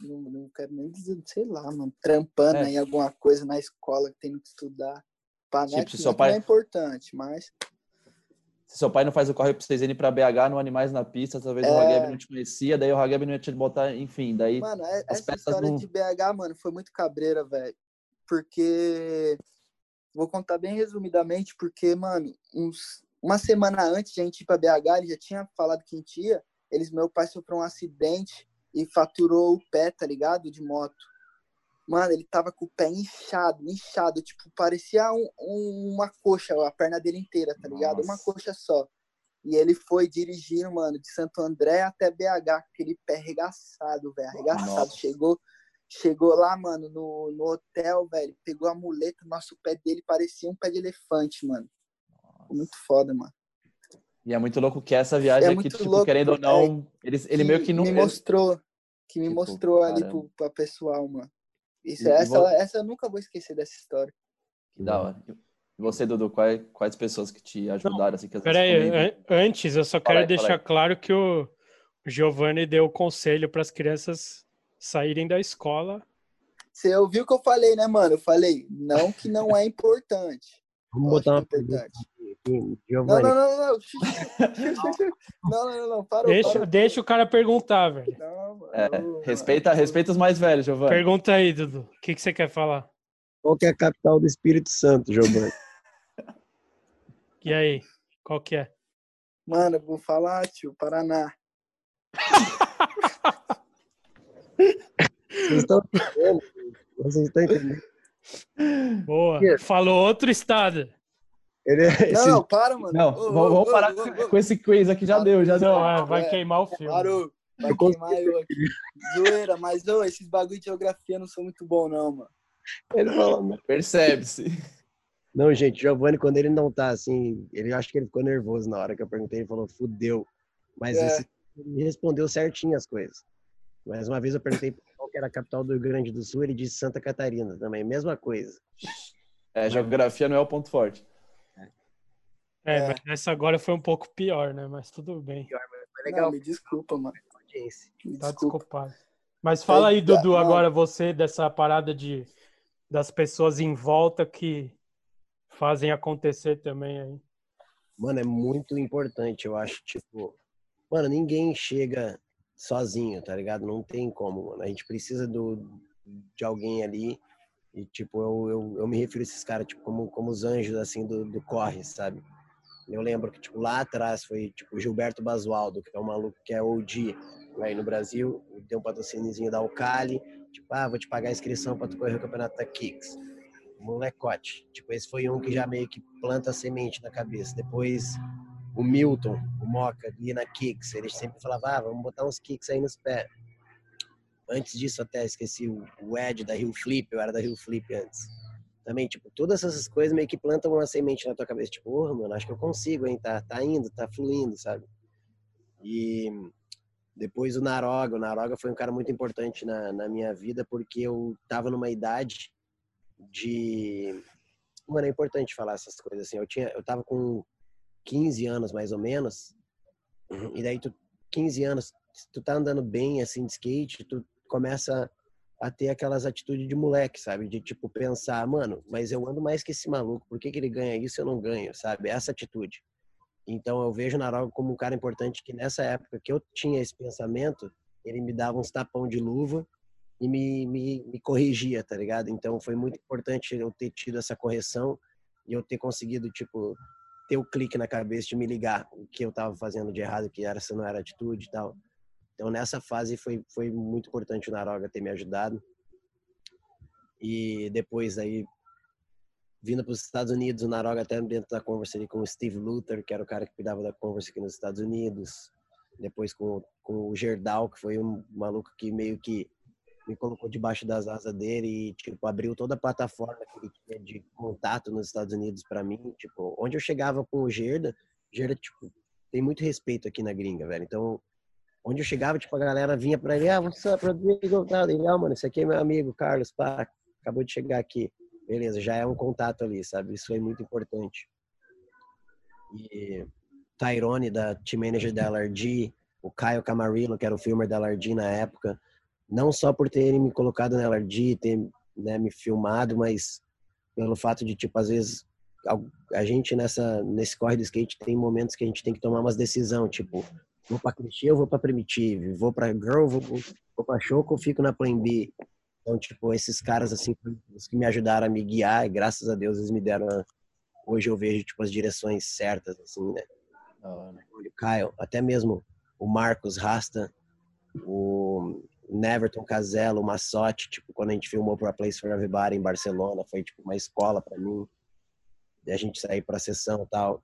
não, não quero nem dizer, sei lá, mano, trampando é. aí alguma coisa na escola que tem que estudar. Para tipo, que, seu pai... é importante, mas. Se seu pai não faz o corre para vocês irem para BH no Animais na Pista, talvez é... o Hageb não te conhecia, daí o Hageb não ia te botar, enfim, daí. Mano, é, essa história não... de BH, mano, foi muito cabreira, velho. Porque. Vou contar bem resumidamente, porque, mano, uns, uma semana antes de a gente ir para BH, ele já tinha falado que a gente ia. Eles, meu pai sofreu um acidente e faturou o pé, tá ligado? De moto. Mano, ele tava com o pé inchado, inchado, tipo, parecia um, um, uma coxa, a perna dele inteira, tá ligado? Nossa. Uma coxa só. E ele foi dirigindo, mano, de Santo André até BH, com aquele pé arregaçado, velho, arregaçado. Chegou, chegou lá, mano, no, no hotel, velho, pegou a muleta, nosso pé dele parecia um pé de elefante, mano. Muito foda, mano. E é muito louco que essa viagem é aqui, tipo, louco, querendo ou não, é, ele, ele meio que não. Me mostrou, que me tipo, mostrou ali pro, pra pessoal, mano. Isso, e, essa, e essa eu nunca vou esquecer dessa história. Que da hora. E você, Dudu, quais, quais pessoas que te ajudaram? Assim, que Peraí, an antes eu só quero aí, deixar claro que o Giovanni deu o conselho para as crianças saírem da escola. Você ouviu o que eu falei, né, mano? Eu falei, não que não é importante. Vamos botar uma é importante. Não, não, não, *laughs* não. Não, não, não, parou. Deixa, parou. deixa o cara perguntar, velho. Não, é, respeita, respeita os mais velhos, Giovanni. Pergunta aí, Dudu. O que, que você quer falar? Qual que é a capital do Espírito Santo, Giovanni? *laughs* *laughs* e aí? Qual que é? Mano, eu vou falar, tio, Paraná. Vocês estão entendendo? Vocês estão entendendo? Boa. Falou outro estado. Ele, é não, não, para, mano. Não, oh, vamos oh, parar oh, com esse quiz aqui, já deu, já deu. É, vai é, queimar o filme. Parou. Vai queimar eu aqui. Zoeira, mas oh, esses bagulho de geografia não são muito bons, não, mano. Ele falou, percebe-se. Não, gente, Giovanni, quando ele não tá assim, ele acho que ele ficou nervoso na hora que eu perguntei, ele falou, fudeu. Mas é. esse, ele respondeu certinho as coisas. Mais uma vez eu perguntei qual era a capital do Rio Grande do Sul, ele disse Santa Catarina também, mesma coisa. É, geografia não é o ponto forte. É, é, mas essa agora foi um pouco pior, né? Mas tudo bem. Pior, mas foi legal. Não, me desculpa, mano. Me tá desculpa. desculpado. Mas fala aí, Dudu, agora você dessa parada de das pessoas em volta que fazem acontecer também aí. Mano, é muito importante, eu acho, tipo, mano, ninguém chega sozinho, tá ligado? Não tem como, mano. A gente precisa do, de alguém ali E, tipo, eu, eu, eu me refiro a esses caras, tipo, como, como os anjos, assim, do, do corre, sabe? Eu lembro que, tipo, lá atrás foi, tipo, Gilberto Basualdo, que é um maluco que é OG aí no Brasil, tem um patrocíniozinho da Alcali, tipo, ah, vou te pagar a inscrição para tu correr o campeonato da Kicks. Molecote. Tipo, esse foi um que já meio que planta a semente na cabeça. Depois, o Milton, o Moca, ali na Kicks, ele sempre falava, ah, vamos botar uns kicks aí nos pés. Antes disso, até esqueci o Ed da Rio Flip, eu era da Rio Flip antes. Também, tipo, todas essas coisas meio que plantam uma semente na tua cabeça. Tipo, porra, mano, acho que eu consigo, hein? Tá, tá indo, tá fluindo, sabe? E depois o Naroga. O Naroga foi um cara muito importante na, na minha vida porque eu tava numa idade de... Mano, é importante falar essas coisas assim. Eu, tinha, eu tava com 15 anos, mais ou menos. E daí, tu, 15 anos, tu tá andando bem, assim, de skate, tu começa a ter aquelas atitudes de moleque, sabe? De tipo pensar, mano, mas eu ando mais que esse maluco, por que, que ele ganha isso e eu não ganho, sabe? Essa atitude. Então eu vejo o Naroga como um cara importante que nessa época que eu tinha esse pensamento, ele me dava uns tapão de luva e me, me, me corrigia, tá ligado? Então foi muito importante eu ter tido essa correção e eu ter conseguido, tipo, ter o clique na cabeça de me ligar o que eu tava fazendo de errado, que era se não era atitude e tal. Então, nessa fase, foi, foi muito importante o Naroga ter me ajudado. E depois, aí, vindo para os Estados Unidos, o Naroga até dentro da conversa ali com o Steve Luther, que era o cara que cuidava da conversa aqui nos Estados Unidos. Depois com, com o Gerdau, que foi um maluco que meio que me colocou debaixo das asas dele e, tipo, abriu toda a plataforma que ele tinha de contato nos Estados Unidos para mim. Tipo, onde eu chegava com o Gerda, Gerda, tipo, tem muito respeito aqui na gringa, velho. Então, onde eu chegava, tipo, a galera vinha pra ele, ah, what's up, Rodrigo? Ele, ah, mano, esse aqui é meu amigo, Carlos, pá, acabou de chegar aqui. Beleza, já é um contato ali, sabe? Isso foi muito importante. E Tyrone, da team manager da LRG, o Caio Camarillo, que era o filmer da LRG na época, não só por terem me colocado na LRG, ter né, me filmado, mas pelo fato de, tipo, às vezes a gente nessa nesse corre do skate tem momentos que a gente tem que tomar umas decisão, tipo, vou para clichê, eu vou para primitive, vou para girl, vou, vou para choco, fico na plan B. Então, tipo, esses caras assim, os que me ajudaram a me guiar, e graças a Deus eles me deram hoje eu vejo tipo as direções certas assim, né? O Kyle, até mesmo o Marcos Rasta, o Neverton Casella, o Massotti, tipo, quando a gente filmou para Place for Everybody em Barcelona, foi tipo uma escola para mim. E a gente sair para sessão, tal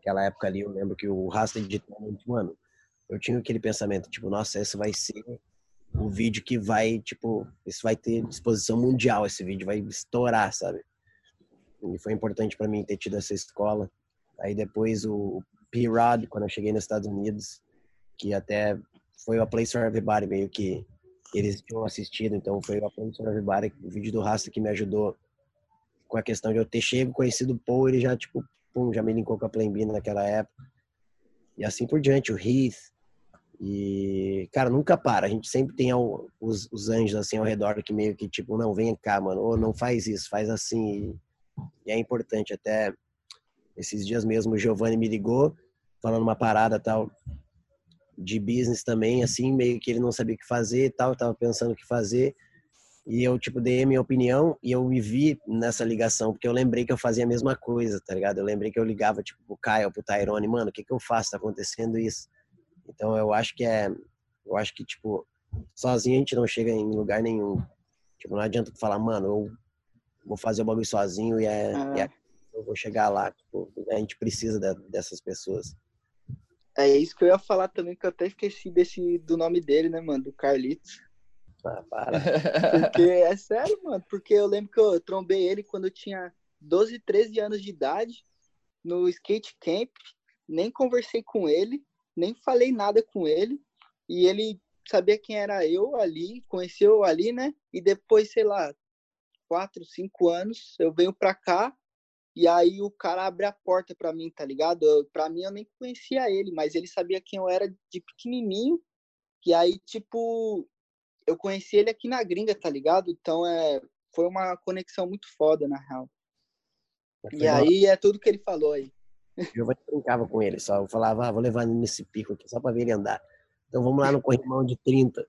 aquela época ali, eu lembro que o Rasta editando, mano, eu tinha aquele pensamento, tipo, nossa, esse vai ser o vídeo que vai, tipo, isso vai ter exposição mundial, esse vídeo vai estourar, sabe? E foi importante para mim ter tido essa escola. Aí depois o P-Rod, quando eu cheguei nos Estados Unidos, que até foi o A Place for Everybody, meio que eles tinham assistido, então foi o A Place for Everybody, o vídeo do Rasta que me ajudou com a questão de eu ter chego, conhecido o Paul, ele já, tipo, pum, já me linkou com a Plan naquela época. E assim por diante, o Heath. E, cara, nunca para. A gente sempre tem os, os anjos assim ao redor que meio que tipo, não, vem cá, mano, ou não faz isso, faz assim. E, é importante. Até esses dias mesmo o Giovanni me ligou, falando uma parada tal de business também, assim, meio que ele não sabia o que fazer e tal, tava pensando o que fazer. E eu, tipo, dei a minha opinião e eu me vi nessa ligação, porque eu lembrei que eu fazia a mesma coisa, tá ligado? Eu lembrei que eu ligava, tipo, pro Caio, pro Tyrone, mano, o que que eu faço? Tá acontecendo isso. Então, eu acho que é... Eu acho que, tipo, sozinho a gente não chega em lugar nenhum. Tipo, não adianta falar, mano, eu vou fazer o bagulho sozinho e é... Ah. E é eu vou chegar lá. Tipo, a gente precisa de, dessas pessoas. É isso que eu ia falar também, que eu até esqueci desse, do nome dele, né, mano? Do Carlitos. Ah, para. Porque é sério, mano. Porque eu lembro que eu trombei ele quando eu tinha 12, 13 anos de idade no skate camp. Nem conversei com ele, nem falei nada com ele. E ele sabia quem era eu ali, conheceu ali, né? E depois, sei lá, quatro, cinco anos, eu venho pra cá e aí o cara abre a porta pra mim, tá ligado? Eu, pra mim eu nem conhecia ele, mas ele sabia quem eu era de pequenininho. E aí, tipo, eu conheci ele aqui na gringa, tá ligado? Então é, foi uma conexão muito foda, na real. E aí é tudo que ele falou aí. Eu brincava com ele só. Eu falava, ah, vou levar ele nesse pico aqui só pra ver ele andar. Então vamos lá no corrimão de 30.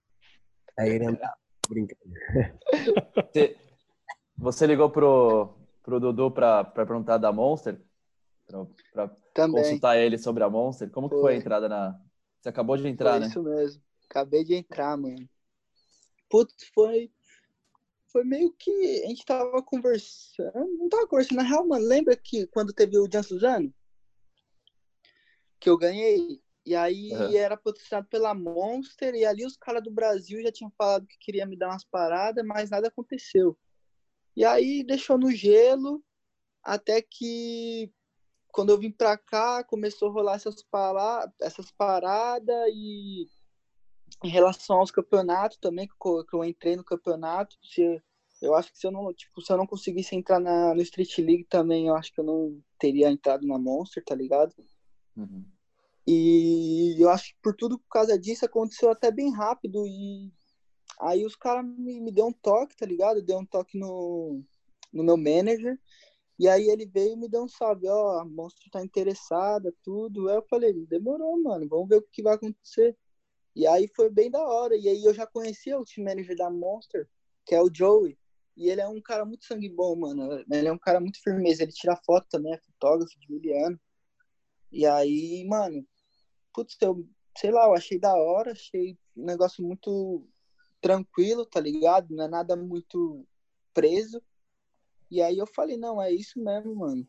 Aí ele andava, brincando. você ligou pro, pro Dudu para perguntar da Monster? Para consultar ele sobre a Monster? Como foi. que foi a entrada na. Você acabou de entrar, foi né? Isso mesmo. Acabei de entrar, mano. Putz, foi. Foi meio que a gente tava conversando. Não tava conversando, na real, mano. Lembra que quando teve o Jan Suzano? Que eu ganhei? E aí uhum. era patrocinado pela Monster, e ali os caras do Brasil já tinham falado que queria me dar umas paradas, mas nada aconteceu. E aí deixou no gelo, até que quando eu vim pra cá, começou a rolar essas, para... essas paradas, e em relação aos campeonatos também, que eu, que eu entrei no campeonato, se, eu acho que se eu não, tipo, se eu não conseguisse entrar na, no Street League também, eu acho que eu não teria entrado na Monster, tá ligado? Uhum. E eu acho que por tudo por causa disso aconteceu até bem rápido. E aí os caras me, me deu um toque, tá ligado? Deu um toque no, no meu manager. E aí ele veio e me deu um salve, ó, a Monster tá interessada, tudo. Aí eu falei, demorou, mano, vamos ver o que vai acontecer. E aí foi bem da hora. E aí eu já conhecia o team manager da Monster, que é o Joey. E ele é um cara muito sangue bom, mano. Ele é um cara muito firmeza. Ele tira foto também, é fotógrafo de Juliano. E aí, mano, putz, eu, sei lá, eu achei da hora, achei um negócio muito tranquilo, tá ligado? Não é nada muito preso. E aí eu falei, não, é isso mesmo, mano.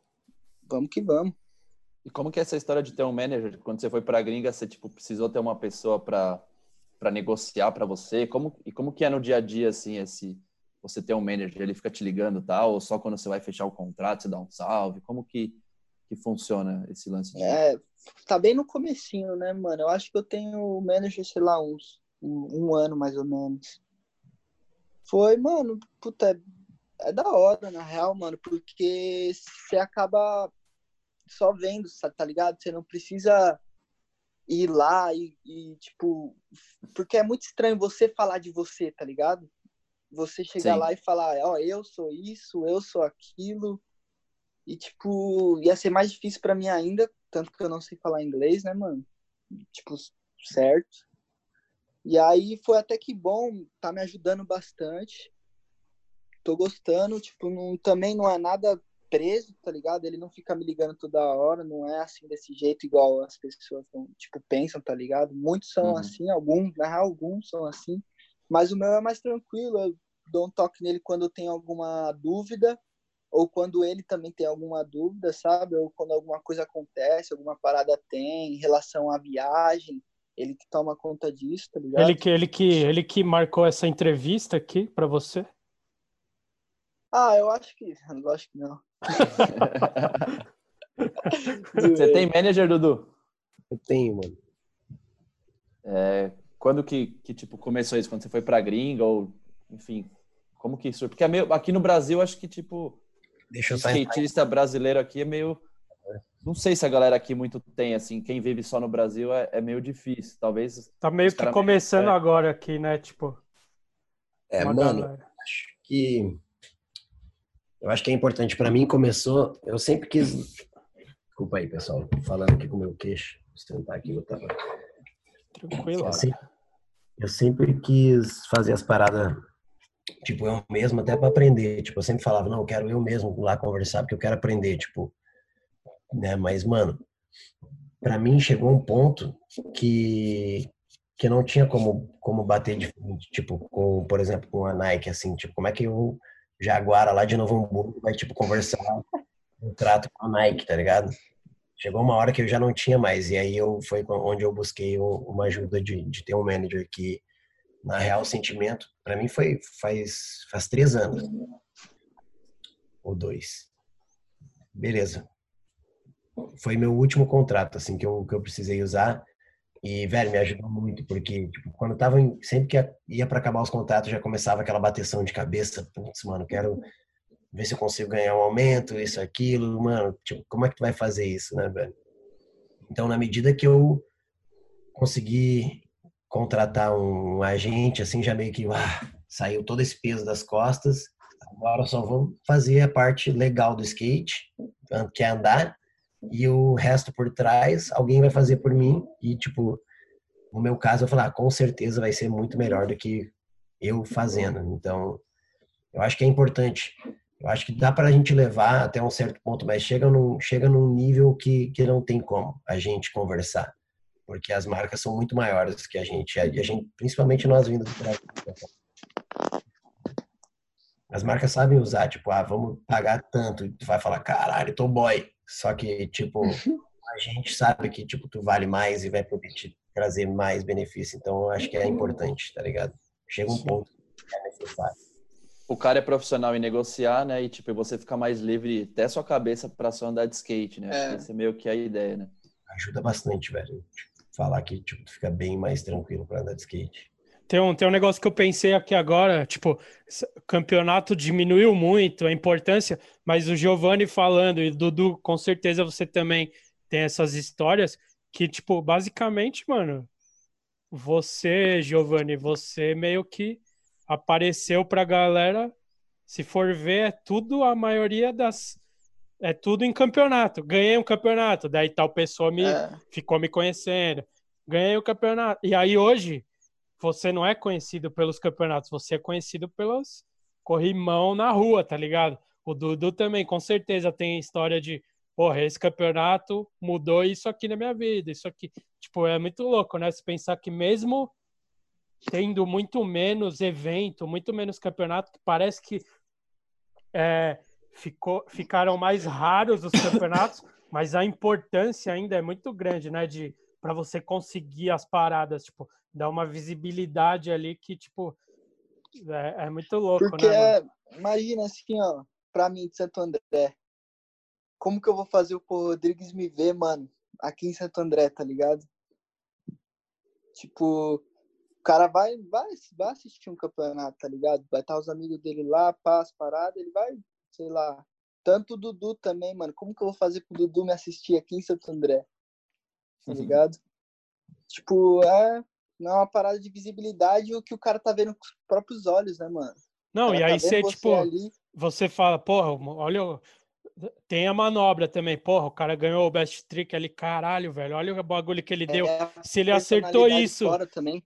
Vamos que vamos. E como que é essa história de ter um manager? Quando você foi para a gringa, você tipo precisou ter uma pessoa para para negociar para você? Como e como que é no dia a dia assim esse você ter um manager, ele fica te ligando tal, ou só quando você vai fechar o contrato você dá um salve? Como que que funciona esse lance? De... É, tá bem no comecinho, né, mano? Eu acho que eu tenho manager, sei lá, uns um, um ano mais ou menos. Foi, mano, puta, é, é da hora, na real, mano, porque você acaba só vendo, tá ligado? Você não precisa ir lá e, e, tipo, porque é muito estranho você falar de você, tá ligado? Você chegar Sim. lá e falar, ó, oh, eu sou isso, eu sou aquilo, e, tipo, ia ser mais difícil para mim ainda, tanto que eu não sei falar inglês, né, mano? Tipo, certo. E aí foi até que bom, tá me ajudando bastante. Tô gostando, tipo, não, também não é nada preso, tá ligado? Ele não fica me ligando toda hora, não é assim desse jeito igual as pessoas tipo, pensam, tá ligado? Muitos são uhum. assim, alguns, na real, alguns são assim, mas o meu é mais tranquilo, eu dou um toque nele quando eu tenho alguma dúvida, ou quando ele também tem alguma dúvida, sabe? Ou quando alguma coisa acontece, alguma parada tem em relação à viagem, ele que toma conta disso, tá ligado? Ele que ele que ele que marcou essa entrevista aqui para você? Ah, eu acho que, lógico que não. Você tem manager, Dudu? Eu tenho, mano. É, quando que, que tipo começou isso? Quando você foi para gringa ou enfim, como que isso? Porque é meio, aqui no Brasil acho que tipo Deixa eu skatista brasileiro aqui é meio. Não sei se a galera aqui muito tem, assim, quem vive só no Brasil é, é meio difícil. Talvez. Tá meio que começando meio... agora aqui, né? Tipo. É, mano, galera. acho que. Eu acho que é importante. para mim, começou. Eu sempre quis. Desculpa aí, pessoal. Falando aqui com o meu queixo. Vou tentar aqui, eu tava. Tranquilo. Eu sempre, eu sempre quis fazer as paradas tipo, eu mesmo até para aprender, tipo, eu sempre falava, não, eu quero eu mesmo lá conversar porque eu quero aprender, tipo, né, mas, mano, para mim chegou um ponto que que não tinha como como bater de frente, tipo, com, por exemplo, com a Nike, assim, tipo, como é que o Jaguara lá de Novo Hamburgo vai, tipo, conversar um trato com a Nike, tá ligado? Chegou uma hora que eu já não tinha mais, e aí eu foi onde eu busquei uma ajuda de, de ter um manager que na real sentimento para mim foi faz faz três anos. Ou dois. Beleza. Foi meu último contrato assim que eu que eu precisei usar e velho me ajudou muito porque tipo, quando eu tava em, sempre que ia para acabar os contratos já começava aquela bateção de cabeça putz mano quero ver se eu consigo ganhar um aumento isso aquilo mano tipo como é que tu vai fazer isso né velho então na medida que eu consegui contratar um agente, assim, já meio que ah, saiu todo esse peso das costas. Agora só vou fazer a parte legal do skate, que é andar, e o resto por trás alguém vai fazer por mim. E, tipo, no meu caso, eu falar, ah, com certeza vai ser muito melhor do que eu fazendo. Então, eu acho que é importante Eu acho que dá para a gente levar até um certo ponto, mas chega num, chega num nível que, que não tem como a gente conversar. Porque as marcas são muito maiores que a gente. A gente principalmente nós vindo do Brasil. As marcas sabem usar, tipo, ah, vamos pagar tanto. E tu vai falar, caralho, tô boy. Só que, tipo, a gente sabe que, tipo, tu vale mais e vai poder te trazer mais benefício. Então, eu acho que é importante, tá ligado? Chega um ponto que é necessário o cara é profissional em negociar, né? E tipo, você fica mais livre até sua cabeça para só andar de skate, né? É. Essa é meio que a ideia, né? Ajuda bastante, velho. Falar que tipo, tu fica bem mais tranquilo para andar de skate. Tem um, tem um negócio que eu pensei aqui agora, tipo, o campeonato diminuiu muito a importância, mas o Giovanni falando, e Dudu, com certeza você também tem essas histórias, que, tipo, basicamente, mano, você, Giovanni, você meio que apareceu pra galera. Se for ver, é tudo, a maioria das. É tudo em campeonato. Ganhei um campeonato, daí tal pessoa me é. ficou me conhecendo. Ganhei o campeonato. E aí hoje, você não é conhecido pelos campeonatos, você é conhecido pelos corrimão na rua, tá ligado? O Dudu também, com certeza, tem história de, porra, esse campeonato mudou isso aqui na minha vida, isso aqui. Tipo, é muito louco, né? Se pensar que mesmo tendo muito menos evento, muito menos campeonato, que parece que é, ficou, ficaram mais raros os campeonatos, *laughs* mas a importância ainda é muito grande, né? De para você conseguir as paradas, tipo, dar uma visibilidade ali que, tipo, é, é muito louco, Porque né? Porque, imagina assim, ó, pra mim de Santo André, como que eu vou fazer o Rodrigues me ver, mano, aqui em Santo André, tá ligado? Tipo, o cara vai, vai, vai assistir um campeonato, tá ligado? Vai estar os amigos dele lá, passa, parada, ele vai, sei lá. Tanto o Dudu também, mano. Como que eu vou fazer pro Dudu me assistir aqui em Santo André? Tá uhum. ligado? Tipo, é, não é uma parada de visibilidade o que o cara tá vendo com os próprios olhos, né, mano? Não, e aí tá você, tipo, ali... você fala, porra, olha, tem a manobra também. Porra, o cara ganhou o best trick ali, caralho, velho. Olha o bagulho que ele deu. É, se ele acertou isso,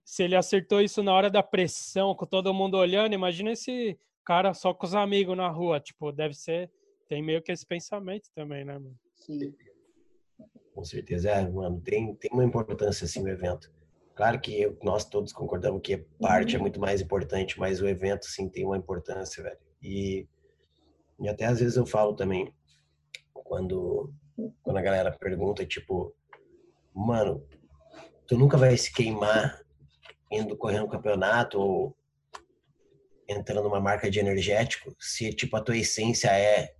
se ele acertou isso na hora da pressão, com todo mundo olhando, imagina esse cara só com os amigos na rua. Tipo, deve ser. Tem meio que esse pensamento também, né, mano? Sim. Com certeza, é, mano. Tem, tem uma importância assim no evento. Claro que nós todos concordamos que a parte é muito mais importante, mas o evento, sim, tem uma importância, velho. E, e até às vezes eu falo também, quando, quando a galera pergunta, tipo, mano, tu nunca vai se queimar indo correr um campeonato ou entrando numa marca de energético se, tipo, a tua essência é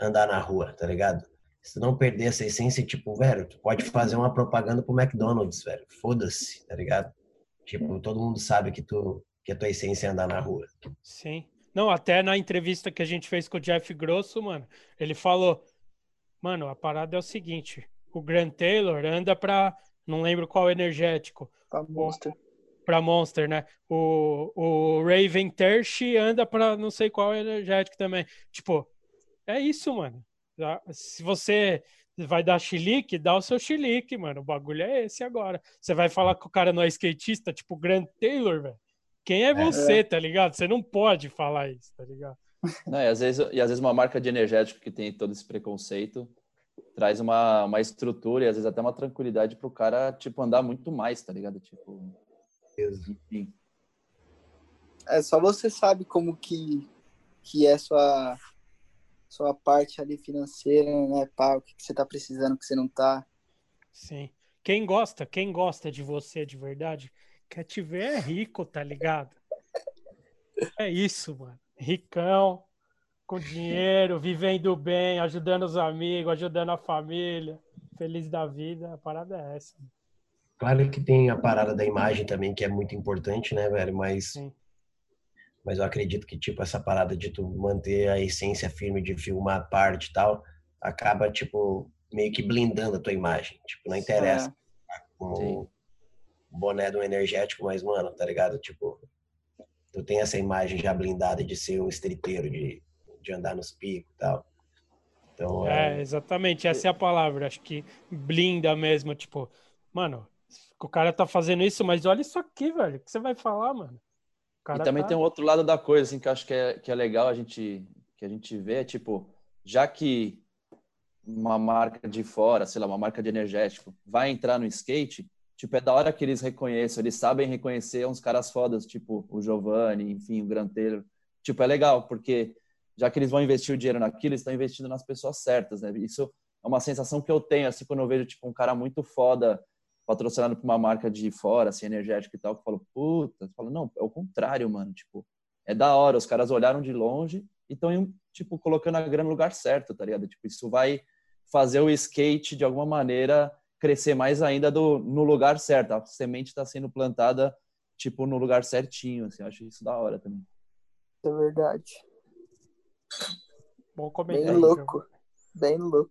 andar na rua, tá ligado? Se não perder essa essência, tipo, velho, tu pode fazer uma propaganda pro McDonald's, velho. Foda-se, tá ligado? Tipo, todo mundo sabe que tu que a tua essência é andar na rua. Sim. Não, até na entrevista que a gente fez com o Jeff Grosso, mano, ele falou: Mano, a parada é o seguinte: o Grant Taylor anda pra. Não lembro qual energético. Pra Monster. Pra Monster, né? O, o Raven Tersh anda pra não sei qual energético também. Tipo, é isso, mano. Se você vai dar chilique, dá o seu chilique, mano. O bagulho é esse agora. Você vai falar que o cara não é skatista, tipo Grant Taylor, velho. Quem é, é você, é. tá ligado? Você não pode falar isso, tá ligado? Não, e, às vezes, e às vezes uma marca de energético que tem todo esse preconceito traz uma, uma estrutura e às vezes até uma tranquilidade para o cara, tipo, andar muito mais, tá ligado? Tipo, enfim. É, só você sabe como que, que é sua, sua parte ali financeira, né, pá, o que, que você tá precisando, o que você não tá. Sim. Quem gosta, quem gosta de você de verdade, quer te ver é rico, tá ligado? É isso, mano ricão, com dinheiro, vivendo bem, ajudando os amigos, ajudando a família, feliz da vida. A parada é essa. Claro que tem a parada da imagem também, que é muito importante, né, velho? Mas, Sim. mas eu acredito que, tipo, essa parada de tu manter a essência firme de filmar a parte e tal, acaba, tipo, meio que blindando a tua imagem. Tipo, não interessa. É. Com o boné do energético, mas, mano, tá ligado? Tipo, tu tem essa imagem já blindada de ser um estriteiro, de, de andar nos picos e tal. Então, é, é, exatamente, essa é a palavra. Acho que blinda mesmo, tipo, mano, o cara tá fazendo isso, mas olha isso aqui, velho. O que você vai falar, mano? e também tá... tem um outro lado da coisa, assim, que eu acho que é, que é legal a gente que a gente vê é tipo, já que uma marca de fora, sei lá, uma marca de energético, vai entrar no skate, tipo, é da hora que eles reconheçam, eles sabem reconhecer uns caras fodas, tipo o Giovanni, enfim, o Gran Taylor. Tipo, é legal, porque já que eles vão investir o dinheiro naquilo, eles estão investindo nas pessoas certas, né? Isso é uma sensação que eu tenho, assim, quando eu vejo, tipo, um cara muito foda patrocinado por uma marca de fora, assim, energético e tal, que eu falo, puta, falo, não, é o contrário, mano, tipo, é da hora, os caras olharam de longe e estão, tipo, colocando a grana no lugar certo, tá ligado? Tipo, isso vai fazer o skate, de alguma maneira, crescer mais ainda do, no lugar certo. A semente está sendo plantada, tipo, no lugar certinho, assim. Eu acho isso da hora também. É verdade. Bom Bem comentário. louco. Bem louco.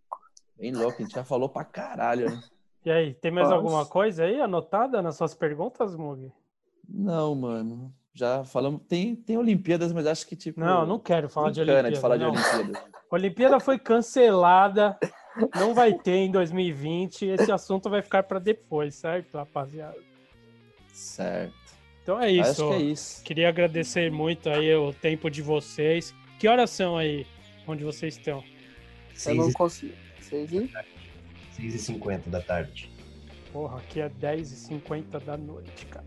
Bem louco, a gente já falou pra caralho, né? E aí, tem mais Nossa. alguma coisa aí anotada nas suas perguntas, Mug? Não, mano. Já falamos. Tem, tem Olimpíadas, mas acho que, tipo. Não, não quero falar de desencana Olimpíada. de falar de não. Olimpíada. Olimpíada foi cancelada, não vai ter em 2020. Esse assunto vai ficar para depois, certo, rapaziada? Certo. Então é Acho isso. que é isso. Queria agradecer muito aí o tempo de vocês. Que horas são aí onde vocês estão? Eu não 6 consigo. Seis e... e 50 da tarde. Porra, aqui é 10h50 da noite, cara.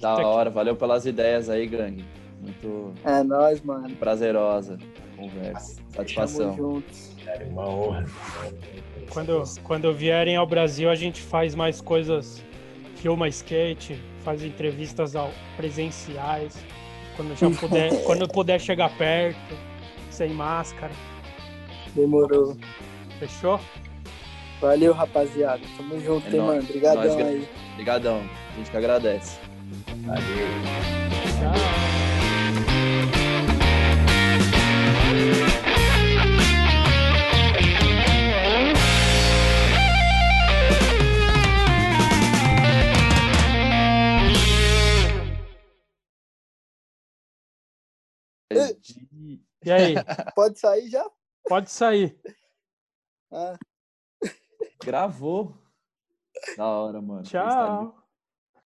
Da Tá hora, valeu pelas ideias aí, gangue. Muito É nóis, mano. prazerosa conversa. Tamo Satisfação. juntos. Cara, uma honra. Quando, quando vierem ao Brasil, a gente faz mais coisas, filma skate, faz entrevistas ao, presenciais. Quando já puder, *laughs* quando puder chegar perto, sem máscara. Demorou. Fechou? Valeu, rapaziada. Tamo junto, É hein, mano. Obrigadão aí. Obrigadão. A gente que agradece. Valeu. Tchau. De- E aí, *laughs* Pode sair já? pode sair. Ah. Gravou. Da hora, mano. Tchau.